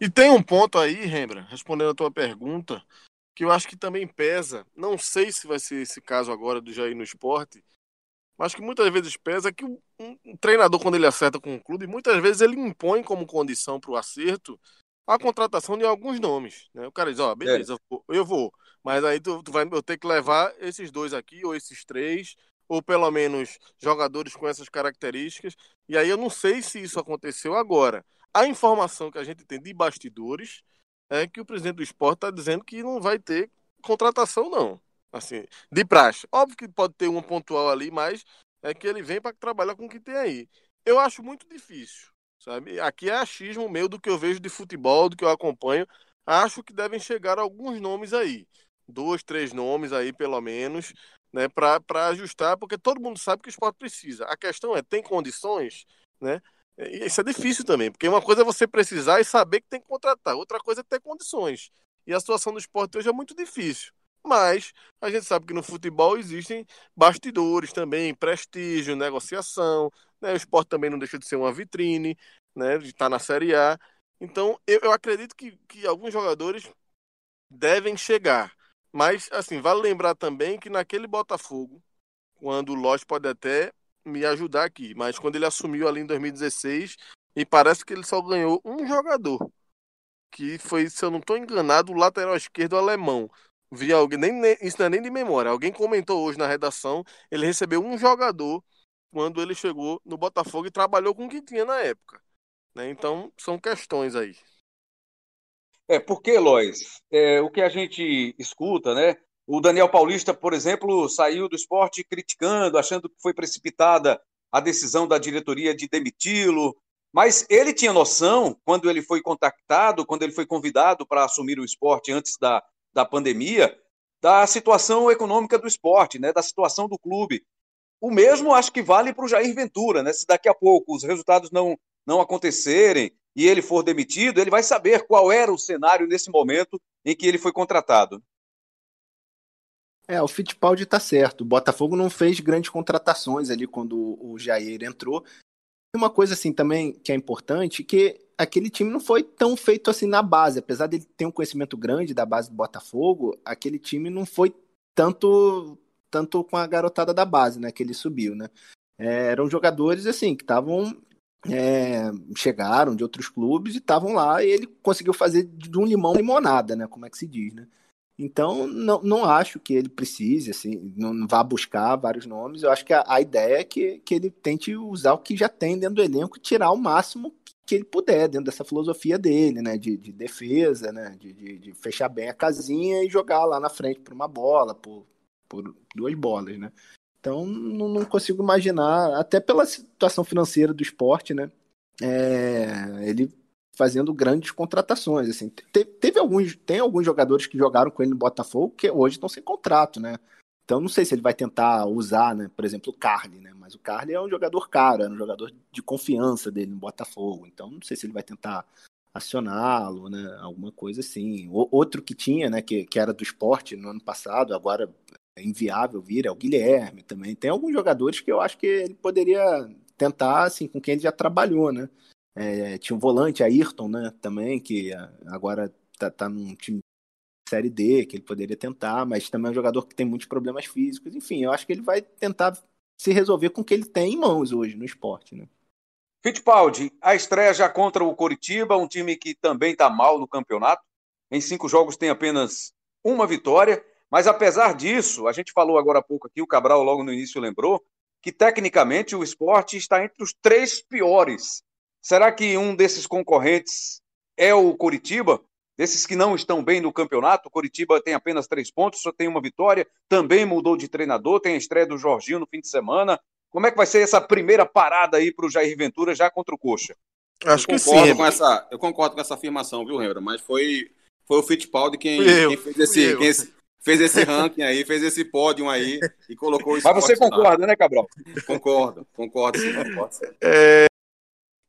[SPEAKER 3] E tem um ponto aí, Rembrandt, respondendo a tua pergunta, que eu acho que também pesa. Não sei se vai ser esse caso agora do Jair no esporte, mas que muitas vezes pesa que um, um treinador, quando ele acerta com o um clube, muitas vezes ele impõe como condição para o acerto a contratação de alguns nomes. Né? O cara diz, ó, oh, beleza, é. eu vou, mas aí tu, tu vai eu ter que levar esses dois aqui, ou esses três, ou pelo menos jogadores com essas características. E aí eu não sei se isso aconteceu agora. A informação que a gente tem de bastidores é que o presidente do esporte está dizendo que não vai ter contratação, não. Assim, de praxe. Óbvio que pode ter um pontual ali, mas é que ele vem para trabalhar com o que tem aí. Eu acho muito difícil, sabe? Aqui é achismo meu do que eu vejo de futebol, do que eu acompanho. Acho que devem chegar alguns nomes aí. Dois, três nomes aí, pelo menos, né? Para ajustar, porque todo mundo sabe que o esporte precisa. A questão é, tem condições, né? E isso é difícil também, porque uma coisa é você precisar e saber que tem que contratar, outra coisa é ter condições. E a situação do esporte hoje é muito difícil. Mas a gente sabe que no futebol existem bastidores também, prestígio, negociação. Né? O esporte também não deixa de ser uma vitrine, né? de estar na Série A. Então, eu, eu acredito que, que alguns jogadores devem chegar. Mas, assim, vale lembrar também que naquele Botafogo, quando o Lodge pode até me ajudar aqui, mas quando ele assumiu ali em 2016, e parece que ele só ganhou um jogador, que foi, se eu não estou enganado, o lateral esquerdo alemão. Vi alguém, nem, nem, isso não é nem de memória, alguém comentou hoje na redação, ele recebeu um jogador quando ele chegou no Botafogo e trabalhou com o que tinha na época. Né? Então, são questões aí.
[SPEAKER 1] É, porque, Lois, é, o que a gente escuta, né? O Daniel Paulista, por exemplo, saiu do esporte criticando, achando que foi precipitada a decisão da diretoria de demiti-lo, mas ele tinha noção, quando ele foi contactado, quando ele foi convidado para assumir o esporte antes da, da pandemia, da situação econômica do esporte, né, da situação do clube. O mesmo acho que vale para o Jair Ventura, né? Se daqui a pouco os resultados não, não acontecerem e ele for demitido, ele vai saber qual era o cenário nesse momento em que ele foi contratado.
[SPEAKER 2] É, o Fittipaldi está certo. O Botafogo não fez grandes contratações ali quando o Jair entrou. E uma coisa assim também que é importante, que aquele time não foi tão feito assim na base. Apesar dele ter um conhecimento grande da base do Botafogo, aquele time não foi tanto tanto com a garotada da base, né, que ele subiu, né? É, eram jogadores assim que estavam é, chegaram de outros clubes e estavam lá e ele conseguiu fazer de um limão limonada, né? Como é que se diz, né? Então, não, não acho que ele precise, assim, não vá buscar vários nomes. Eu acho que a, a, ideia é que, que ele tente usar o que já tem dentro do elenco e tirar o máximo que ele puder dentro dessa filosofia dele, né? De, de defesa, né? De, de, de, fechar bem a casinha e jogar lá na frente por uma bola, por, por duas bolas, né? Então, não, não consigo imaginar, até pela situação financeira do esporte, né? É, ele fazendo grandes contratações. Assim. Te, teve alguns, tem alguns jogadores que jogaram com ele no Botafogo que hoje estão sem contrato, né? Então não sei se ele vai tentar usar, né? Por exemplo, o Carly, né? Mas o Carly é um jogador caro, é um jogador de confiança dele no Botafogo. Então não sei se ele vai tentar acioná-lo, né? Alguma coisa assim. O, outro que tinha, né? Que, que era do esporte no ano passado, agora é inviável vir, é o Guilherme também. Tem alguns jogadores que eu acho que ele poderia tentar, assim, com quem ele já trabalhou, né? É, tinha um volante, Ayrton, né, também, que agora tá, tá num time Série D, que ele poderia tentar, mas também é um jogador que tem muitos problemas físicos. Enfim, eu acho que ele vai tentar se resolver com o que ele tem em mãos hoje no esporte, né?
[SPEAKER 1] Fittipaldi, a estreia já contra o Coritiba, um time que também está mal no campeonato. Em cinco jogos tem apenas uma vitória, mas apesar disso, a gente falou agora há pouco aqui, o Cabral logo no início lembrou, que tecnicamente o esporte está entre os três piores Será que um desses concorrentes é o Coritiba? Desses que não estão bem no campeonato, o Coritiba tem apenas três pontos, só tem uma vitória, também mudou de treinador, tem a estreia do Jorginho no fim de semana. Como é que vai ser essa primeira parada aí para o Jair Ventura já contra o Coxa?
[SPEAKER 4] Acho que sim. Com essa, eu concordo com essa afirmação, viu, Rembra? Mas foi, foi o Fittipaldi quem, quem fez, esse, quem fez esse ranking aí, fez esse pódio aí e colocou
[SPEAKER 1] isso. Mas você concorda, né, Cabral?
[SPEAKER 4] Concordo, concordo sim. Concordo, sim.
[SPEAKER 3] É,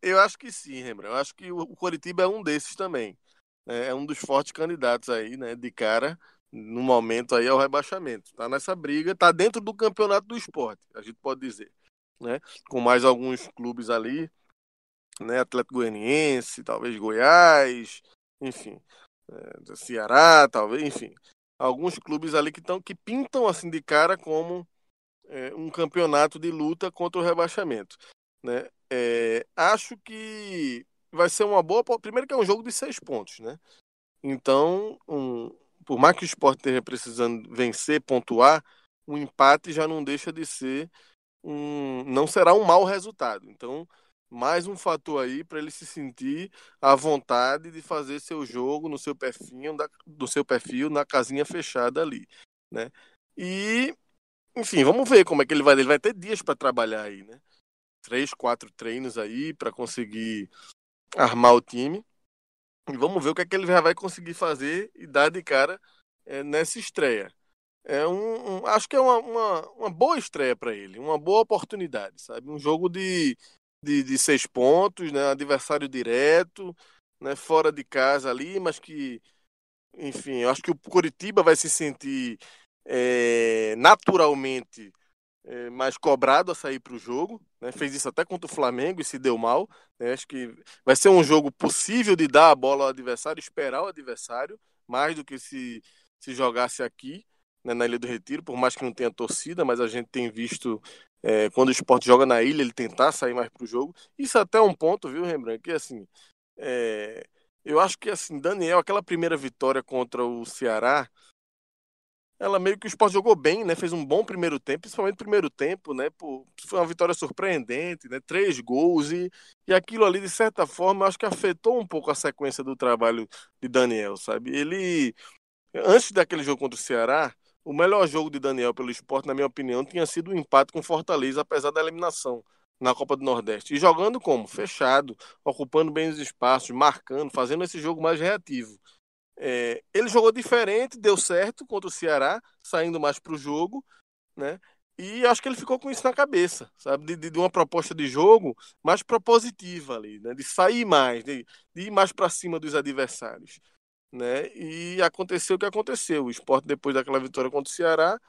[SPEAKER 3] eu acho que sim, Rembrandt. Eu acho que o Coritiba é um desses também. Né? É um dos fortes candidatos aí, né? De cara, no momento aí, ao rebaixamento. Tá nessa briga, tá dentro do campeonato do esporte, a gente pode dizer. né? Com mais alguns clubes ali, né? Atlético Goianiense, talvez Goiás, enfim, é, Ceará, talvez, enfim, alguns clubes ali que estão que pintam assim de cara como é, um campeonato de luta contra o rebaixamento, né? É, acho que vai ser uma boa. Primeiro que é um jogo de seis pontos, né? Então, um, por mais que o esporte esteja precisando vencer, pontuar, um empate já não deixa de ser um. não será um mau resultado. Então, mais um fator aí para ele se sentir à vontade de fazer seu jogo no seu perfil, do seu perfil na casinha fechada ali, né? E enfim, vamos ver como é que ele vai. Ele vai ter dias para trabalhar aí, né? Três, quatro treinos aí para conseguir armar o time. E vamos ver o que é que ele já vai conseguir fazer e dar de cara é, nessa estreia. É um, um, acho que é uma, uma, uma boa estreia para ele, uma boa oportunidade, sabe? Um jogo de, de, de seis pontos, né? Adversário direto, né? Fora de casa ali, mas que, enfim, acho que o Curitiba vai se sentir é, naturalmente é, mais cobrado a sair para o jogo. Né? Fez isso até contra o Flamengo e se deu mal. Né? Acho que vai ser um jogo possível de dar a bola ao adversário, esperar o adversário, mais do que se, se jogasse aqui né, na Ilha do Retiro, por mais que não tenha torcida, mas a gente tem visto é, quando o esporte joga na ilha, ele tentar sair mais para o jogo. Isso até é um ponto, viu, Rembrandt? Que assim, é, eu acho que assim, Daniel, aquela primeira vitória contra o Ceará, ela meio que o Sport jogou bem, né? Fez um bom primeiro tempo, principalmente primeiro tempo, né? Foi uma vitória surpreendente, né? Três gols e, e aquilo ali, de certa forma, acho que afetou um pouco a sequência do trabalho de Daniel, sabe? Ele, antes daquele jogo contra o Ceará, o melhor jogo de Daniel pelo esporte, na minha opinião, tinha sido o um empate com Fortaleza, apesar da eliminação na Copa do Nordeste. E jogando como? Fechado, ocupando bem os espaços, marcando, fazendo esse jogo mais reativo. É, ele jogou diferente, deu certo contra o Ceará, saindo mais para o jogo, né? E acho que ele ficou com isso na cabeça, sabe? De, de uma proposta de jogo mais propositiva ali, né? De sair mais, de, de ir mais para cima dos adversários, né? E aconteceu o que aconteceu. O esporte, depois daquela vitória contra o Ceará,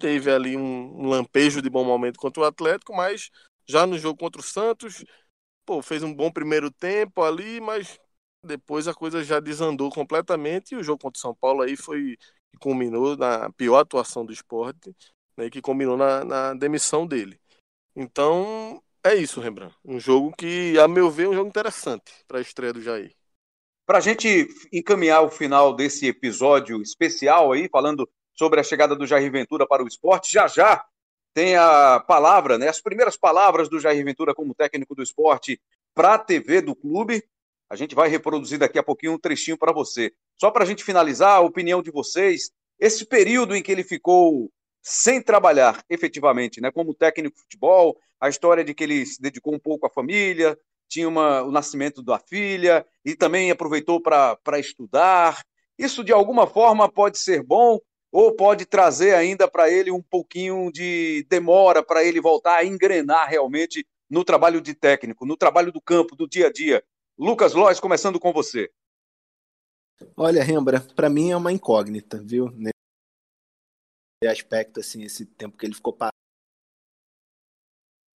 [SPEAKER 3] teve ali um, um lampejo de bom momento contra o Atlético, mas já no jogo contra o Santos, pô, fez um bom primeiro tempo ali, mas depois a coisa já desandou completamente e o jogo contra o São Paulo aí foi que culminou na pior atuação do esporte, né, que culminou na, na demissão dele. Então, é isso, Rembrandt. Um jogo que, a meu ver, é um jogo interessante para a estreia do Jair.
[SPEAKER 1] Para a gente encaminhar o final desse episódio especial aí, falando sobre a chegada do Jair Ventura para o esporte, já já tem a palavra, né, as primeiras palavras do Jair Ventura como técnico do esporte para a TV do clube. A gente vai reproduzir daqui a pouquinho um trechinho para você. Só para a gente finalizar, a opinião de vocês, esse período em que ele ficou sem trabalhar efetivamente, né, como técnico de futebol, a história de que ele se dedicou um pouco à família, tinha uma, o nascimento da filha e também aproveitou para estudar. Isso de alguma forma pode ser bom ou pode trazer ainda para ele um pouquinho de demora para ele voltar a engrenar realmente no trabalho de técnico, no trabalho do campo, do dia a dia. Lucas Lois, começando com você.
[SPEAKER 2] Olha, Rembrandt, para mim é uma incógnita, viu? Nesse aspecto, assim, esse tempo que ele ficou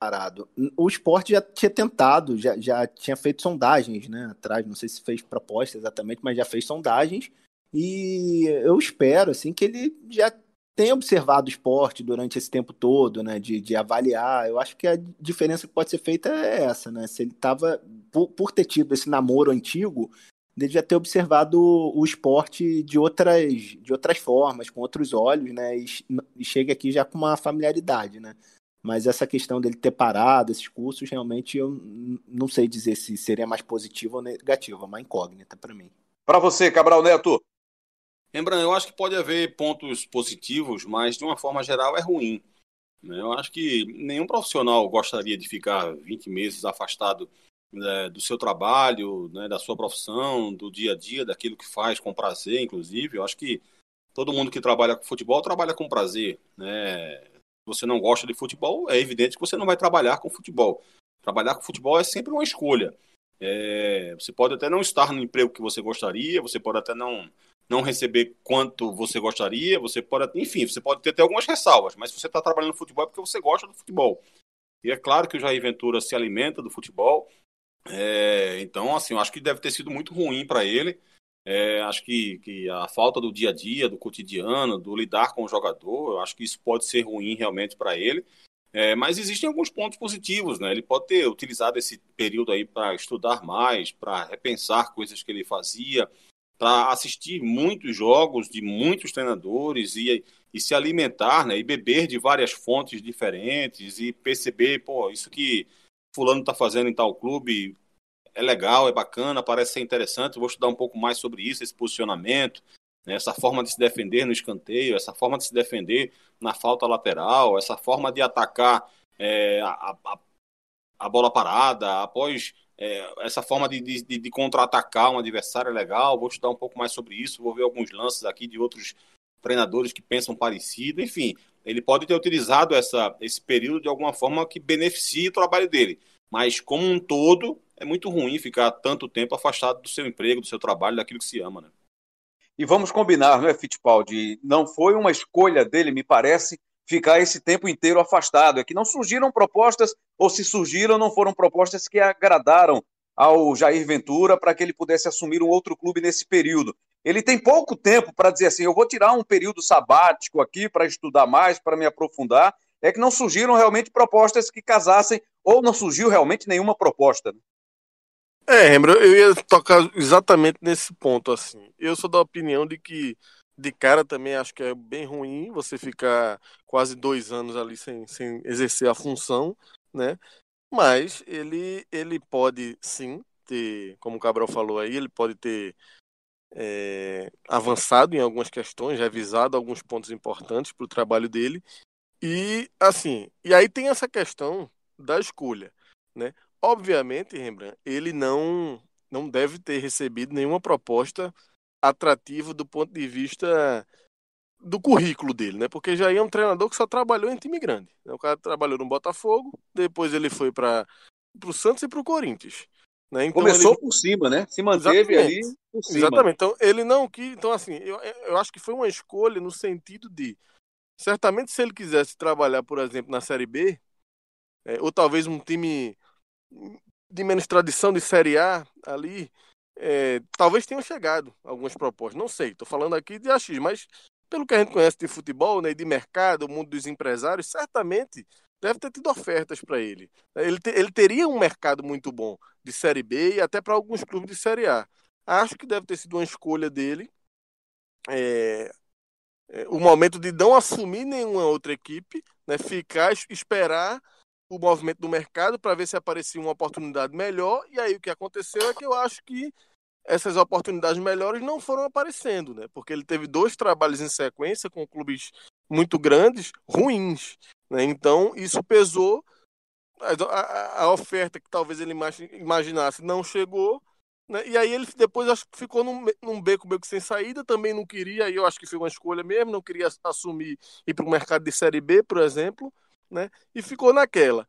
[SPEAKER 2] parado. O esporte já tinha tentado, já, já tinha feito sondagens, né? Atrás, não sei se fez proposta exatamente, mas já fez sondagens. E eu espero, assim, que ele já tem observado o esporte durante esse tempo todo, né, de, de avaliar. Eu acho que a diferença que pode ser feita é essa, né? Se ele estava, por, por, ter tido esse namoro antigo, ele já ter observado o esporte de outras, de outras formas, com outros olhos, né? E, e chega aqui já com uma familiaridade, né? Mas essa questão dele ter parado esses cursos, realmente eu não sei dizer se seria mais positivo ou negativo, é uma incógnita para mim.
[SPEAKER 1] Para você, Cabral Neto,
[SPEAKER 4] Lembrando, eu acho que pode haver pontos positivos, mas de uma forma geral é ruim. Né? Eu acho que nenhum profissional gostaria de ficar 20 meses afastado né, do seu trabalho, né, da sua profissão, do dia a dia, daquilo que faz com prazer, inclusive. Eu acho que todo mundo que trabalha com futebol trabalha com prazer. Né? Se você não gosta de futebol, é evidente que você não vai trabalhar com futebol. Trabalhar com futebol é sempre uma escolha. É, você pode até não estar no emprego que você gostaria, você pode até não não receber quanto você gostaria, você pode, enfim, você pode ter, ter algumas ressalvas, mas se você está trabalhando no futebol é porque você gosta do futebol. E é claro que o Jair Ventura se alimenta do futebol. É, então, assim, eu acho que deve ter sido muito ruim para ele. É, acho que, que a falta do dia a dia, do cotidiano, do lidar com o jogador, eu acho que isso pode ser ruim realmente para ele. É, mas existem alguns pontos positivos, né? Ele pode ter utilizado esse período aí para estudar mais, para repensar coisas que ele fazia, para assistir muitos jogos de muitos treinadores e, e se alimentar, né? E beber de várias fontes diferentes e perceber, pô, isso que fulano está fazendo em tal clube é legal, é bacana, parece ser interessante. Vou estudar um pouco mais sobre isso, esse posicionamento, né, essa forma de se defender no escanteio, essa forma de se defender na falta lateral, essa forma de atacar é, a, a, a, bola parada, após é, essa forma de, de, de contra-atacar um adversário é legal. Vou estudar um pouco mais sobre isso, vou ver alguns lances aqui de outros treinadores que pensam parecido. Enfim, ele pode ter utilizado essa, esse período de alguma forma que beneficie o trabalho dele. Mas, como um todo, é muito ruim ficar tanto tempo afastado do seu emprego, do seu trabalho, daquilo que se ama, né?
[SPEAKER 1] E vamos combinar, não é, Fittipaldi? Não foi uma escolha dele, me parece, ficar esse tempo inteiro afastado. É que não surgiram propostas, ou se surgiram, não foram propostas que agradaram ao Jair Ventura para que ele pudesse assumir um outro clube nesse período. Ele tem pouco tempo para dizer assim: eu vou tirar um período sabático aqui para estudar mais, para me aprofundar. É que não surgiram realmente propostas que casassem, ou não surgiu realmente nenhuma proposta. Né?
[SPEAKER 3] É, Rembrandt, eu ia tocar exatamente nesse ponto, assim. Eu sou da opinião de que, de cara, também acho que é bem ruim você ficar quase dois anos ali sem, sem exercer a função, né? Mas ele, ele pode, sim, ter, como o Cabral falou aí, ele pode ter é, avançado em algumas questões, revisado alguns pontos importantes para o trabalho dele. E, assim, e aí tem essa questão da escolha, né? Obviamente, Rembrandt, ele não, não deve ter recebido nenhuma proposta atrativa do ponto de vista do currículo dele, né? Porque já é um treinador que só trabalhou em time grande. Né? O cara trabalhou no Botafogo, depois ele foi para o Santos e para o Corinthians. Né?
[SPEAKER 1] Então Começou ele... por cima, né? Se manteve Exatamente. ali por cima.
[SPEAKER 3] Exatamente. Então ele não quis. Então, assim, eu, eu acho que foi uma escolha no sentido de. Certamente, se ele quisesse trabalhar, por exemplo, na Série B, é, ou talvez um time de menos tradição de Série A ali, é, talvez tenham chegado algumas propostas. Não sei, estou falando aqui de AX, mas pelo que a gente conhece de futebol, né, de mercado, o mundo dos empresários, certamente deve ter tido ofertas para ele. Ele, te, ele teria um mercado muito bom de Série B e até para alguns clubes de Série A. Acho que deve ter sido uma escolha dele. É, é, o momento de não assumir nenhuma outra equipe, né, ficar, esperar o movimento do mercado para ver se aparecia uma oportunidade melhor. E aí o que aconteceu é que eu acho que essas oportunidades melhores não foram aparecendo, né? Porque ele teve dois trabalhos em sequência com clubes muito grandes, ruins. Né? Então isso pesou. A, a, oferta que talvez ele imaginasse não chegou. Né? E aí ele depois acho que ficou num, num beco beco sem saída, também não queria, aí eu acho que foi uma escolha mesmo, não queria assumir ir para o mercado de Série B, por exemplo né? E ficou naquela.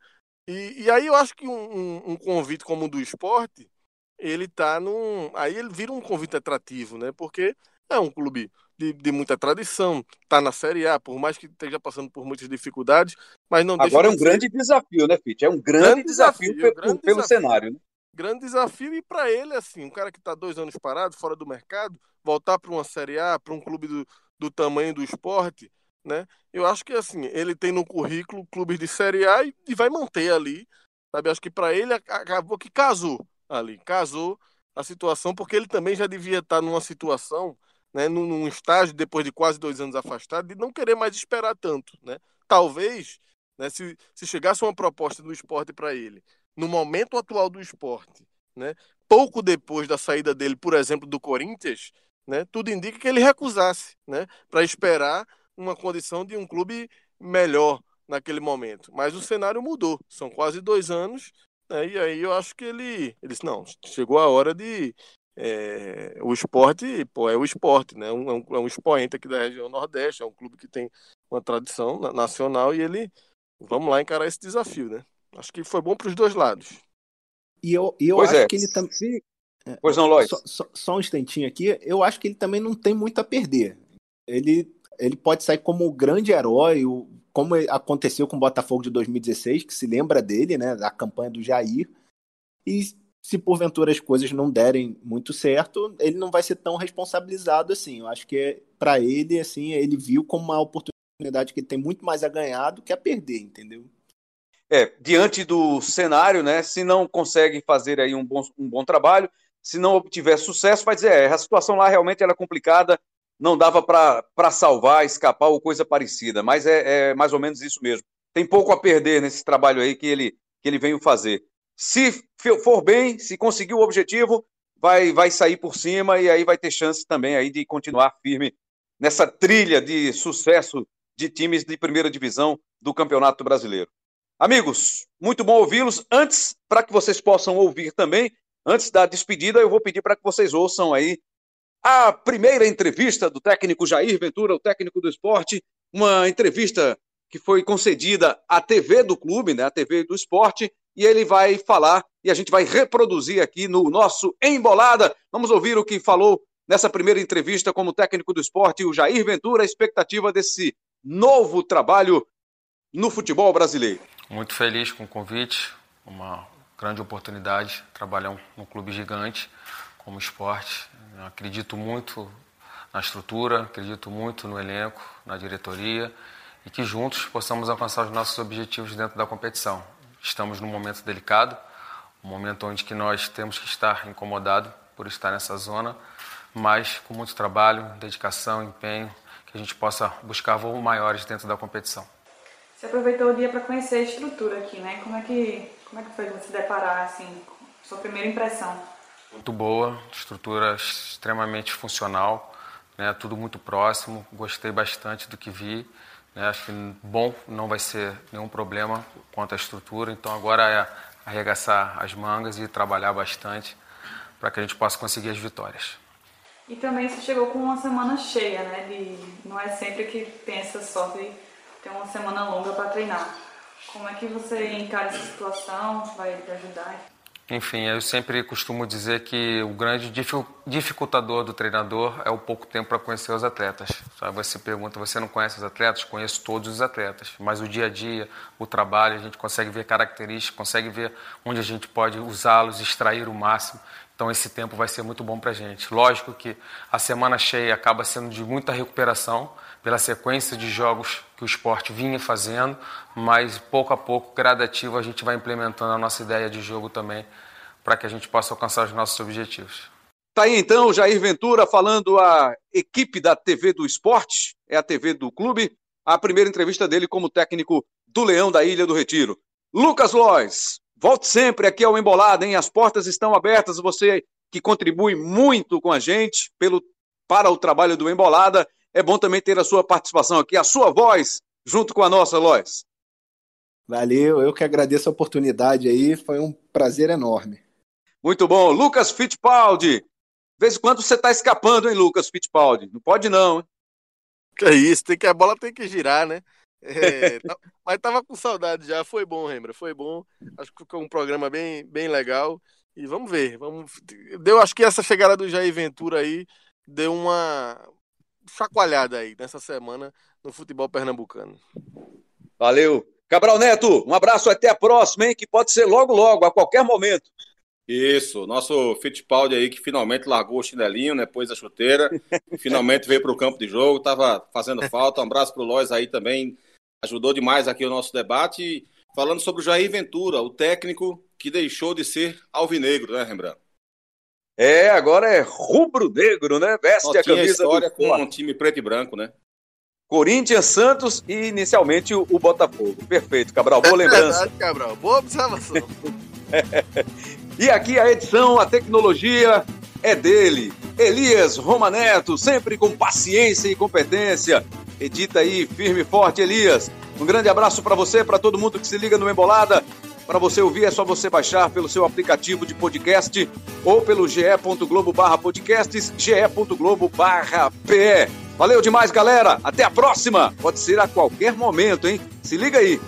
[SPEAKER 3] E, e aí eu acho que um, um, convite como o do esporte, ele tá num. Aí ele vira um convite atrativo, né? Porque é um clube de, de muita tradição, tá na Série A, por mais que esteja passando por muitas dificuldades, mas não
[SPEAKER 1] Agora é um de grande desafio, né, Fitch? É um grande, grande desafio, desafio pelo, grande pelo desafio. cenário, né?
[SPEAKER 3] Grande desafio, e para ele, assim, um cara que está dois anos parado, fora do mercado, voltar para uma Série A, para um clube do, do tamanho do esporte, né? Eu acho que assim, ele tem no currículo clubes de Série A e, e vai manter ali, sabe? Acho que para ele acabou que casou ali, casou a situação, porque ele também já devia estar numa situação, né, num, num estágio depois de quase dois anos afastado, de não querer mais esperar tanto, né? Talvez, né, se, se chegasse uma proposta do esporte para ele, no momento atual do esporte, né, pouco depois da saída dele, por exemplo, do Corinthians, né, tudo indica que ele recusasse, né, para esperar uma condição de um clube melhor naquele momento. Mas o cenário mudou. São quase dois anos. Né? E aí eu acho que ele, ele disse, não, chegou a hora de. É, o esporte, pô, é o esporte, né? Um, é, um, é um expoente aqui da região Nordeste, é um clube que tem uma tradição nacional e ele, vamos lá encarar esse desafio, né? Acho que foi bom para os dois lados.
[SPEAKER 2] E eu, e eu pois acho é. que ele também.
[SPEAKER 1] Pois não, Lois.
[SPEAKER 2] Só, só, só, um instantinho aqui. Eu acho que ele também não tem muito a perder. Ele ele pode sair como o grande herói, como aconteceu com o Botafogo de 2016, que se lembra dele, né, da campanha do Jair. E se porventura as coisas não derem muito certo, ele não vai ser tão responsabilizado assim. Eu acho que é, para ele, assim, ele viu como uma oportunidade que ele tem muito mais a ganhar do que a perder, entendeu?
[SPEAKER 1] É, diante do cenário, né, se não consegue fazer aí um bom, um bom trabalho, se não obtiver sucesso, vai dizer, é, a situação lá realmente era complicada, não dava para salvar, escapar ou coisa parecida, mas é, é, mais ou menos isso mesmo. Tem pouco a perder nesse trabalho aí que ele, que ele veio fazer. Se for bem, se conseguir o objetivo, vai, vai sair por cima e aí vai ter chance também aí de continuar firme nessa trilha de sucesso de times de primeira divisão do Campeonato Brasileiro. Amigos, muito bom ouvi-los. Antes, para que vocês possam ouvir também, antes da despedida, eu vou pedir para que vocês ouçam aí a primeira entrevista do técnico Jair Ventura, o técnico do esporte, uma entrevista que foi concedida à TV do clube, né, à TV do esporte, e ele vai falar e a gente vai reproduzir aqui no nosso Embolada. Vamos ouvir o que falou nessa primeira entrevista como técnico do esporte, o Jair Ventura, a expectativa desse novo trabalho no futebol brasileiro.
[SPEAKER 5] Muito feliz com o convite, uma grande oportunidade trabalhar num clube gigante como esporte. Eu acredito muito na estrutura, acredito muito no elenco, na diretoria e que juntos possamos alcançar os nossos objetivos dentro da competição. Estamos num momento delicado, um momento onde que nós temos que estar incomodado por estar nessa zona, mas com muito trabalho, dedicação, empenho, que a gente possa buscar voos maiores dentro da competição.
[SPEAKER 6] Você aproveitou o dia para conhecer a estrutura aqui, né? Como é que como é que foi você deparar assim, sua primeira impressão?
[SPEAKER 5] Muito boa, estrutura extremamente funcional, né? Tudo muito próximo. Gostei bastante do que vi. Né? Acho que bom não vai ser nenhum problema quanto à estrutura, então agora é arregaçar as mangas e trabalhar bastante para que a gente possa conseguir as vitórias.
[SPEAKER 6] E também você chegou com uma semana cheia, né? De, não é sempre que tem essa sorte de ter uma semana longa para treinar. Como é que você encara essa situação? Vai te ajudar?
[SPEAKER 5] Enfim, eu sempre costumo dizer que o grande dificultador do treinador é o pouco tempo para conhecer os atletas. Você pergunta, você não conhece os atletas? Conheço todos os atletas, mas o dia a dia, o trabalho, a gente consegue ver características, consegue ver onde a gente pode usá-los, extrair o máximo. Então esse tempo vai ser muito bom para a gente. Lógico que a semana cheia acaba sendo de muita recuperação pela sequência de jogos que o esporte vinha fazendo, mas pouco a pouco, gradativo, a gente vai implementando a nossa ideia de jogo também para que a gente possa alcançar os nossos objetivos.
[SPEAKER 1] Tá aí então Jair Ventura falando a equipe da TV do Esporte, é a TV do clube, a primeira entrevista dele como técnico do Leão da Ilha do Retiro. Lucas Lois, volte sempre aqui ao Embolada, hein? As portas estão abertas, você que contribui muito com a gente pelo para o trabalho do Embolada é bom também ter a sua participação aqui, a sua voz, junto com a nossa, Lois.
[SPEAKER 2] Valeu, eu que agradeço a oportunidade aí, foi um prazer enorme.
[SPEAKER 1] Muito bom. Lucas Fittipaldi. De vez em quando você está escapando, hein, Lucas Fittipaldi? Não pode não, hein?
[SPEAKER 3] Que é isso, tem que, a bola tem que girar, né? É, tá, mas tava com saudade já, foi bom, Rembra, foi bom. Acho que ficou um programa bem, bem legal. E vamos ver, vamos. Deu, acho que essa chegada do Jair Ventura aí deu uma, chacoalhada aí nessa semana no futebol pernambucano.
[SPEAKER 1] Valeu. Cabral Neto, um abraço até a próxima, hein? Que pode ser logo, logo, a qualquer momento.
[SPEAKER 4] Isso, nosso Fittipaldi aí que finalmente largou o chinelinho, né? Pôs a chuteira, finalmente veio para o campo de jogo, tava fazendo falta. Um abraço pro Lois aí também, ajudou demais aqui o nosso debate. Falando sobre o Jair Ventura, o técnico que deixou de ser alvinegro, né, Rembrandt?
[SPEAKER 1] É, agora é rubro-negro, né? Veste a camisa.
[SPEAKER 4] história com um time preto e branco, né?
[SPEAKER 1] Corinthians, Santos e inicialmente o, o Botafogo. Perfeito, Cabral. Boa lembrança. É verdade,
[SPEAKER 3] Cabral. Boa observação.
[SPEAKER 1] e aqui a edição, a tecnologia é dele. Elias Romaneto, sempre com paciência e competência. Edita aí, firme e forte, Elias. Um grande abraço para você, para todo mundo que se liga no Embolada. Para você ouvir é só você baixar pelo seu aplicativo de podcast ou pelo ge.globo barra podcasts, ge.globo barra PE. Valeu demais, galera. Até a próxima. Pode ser a qualquer momento, hein? Se liga aí.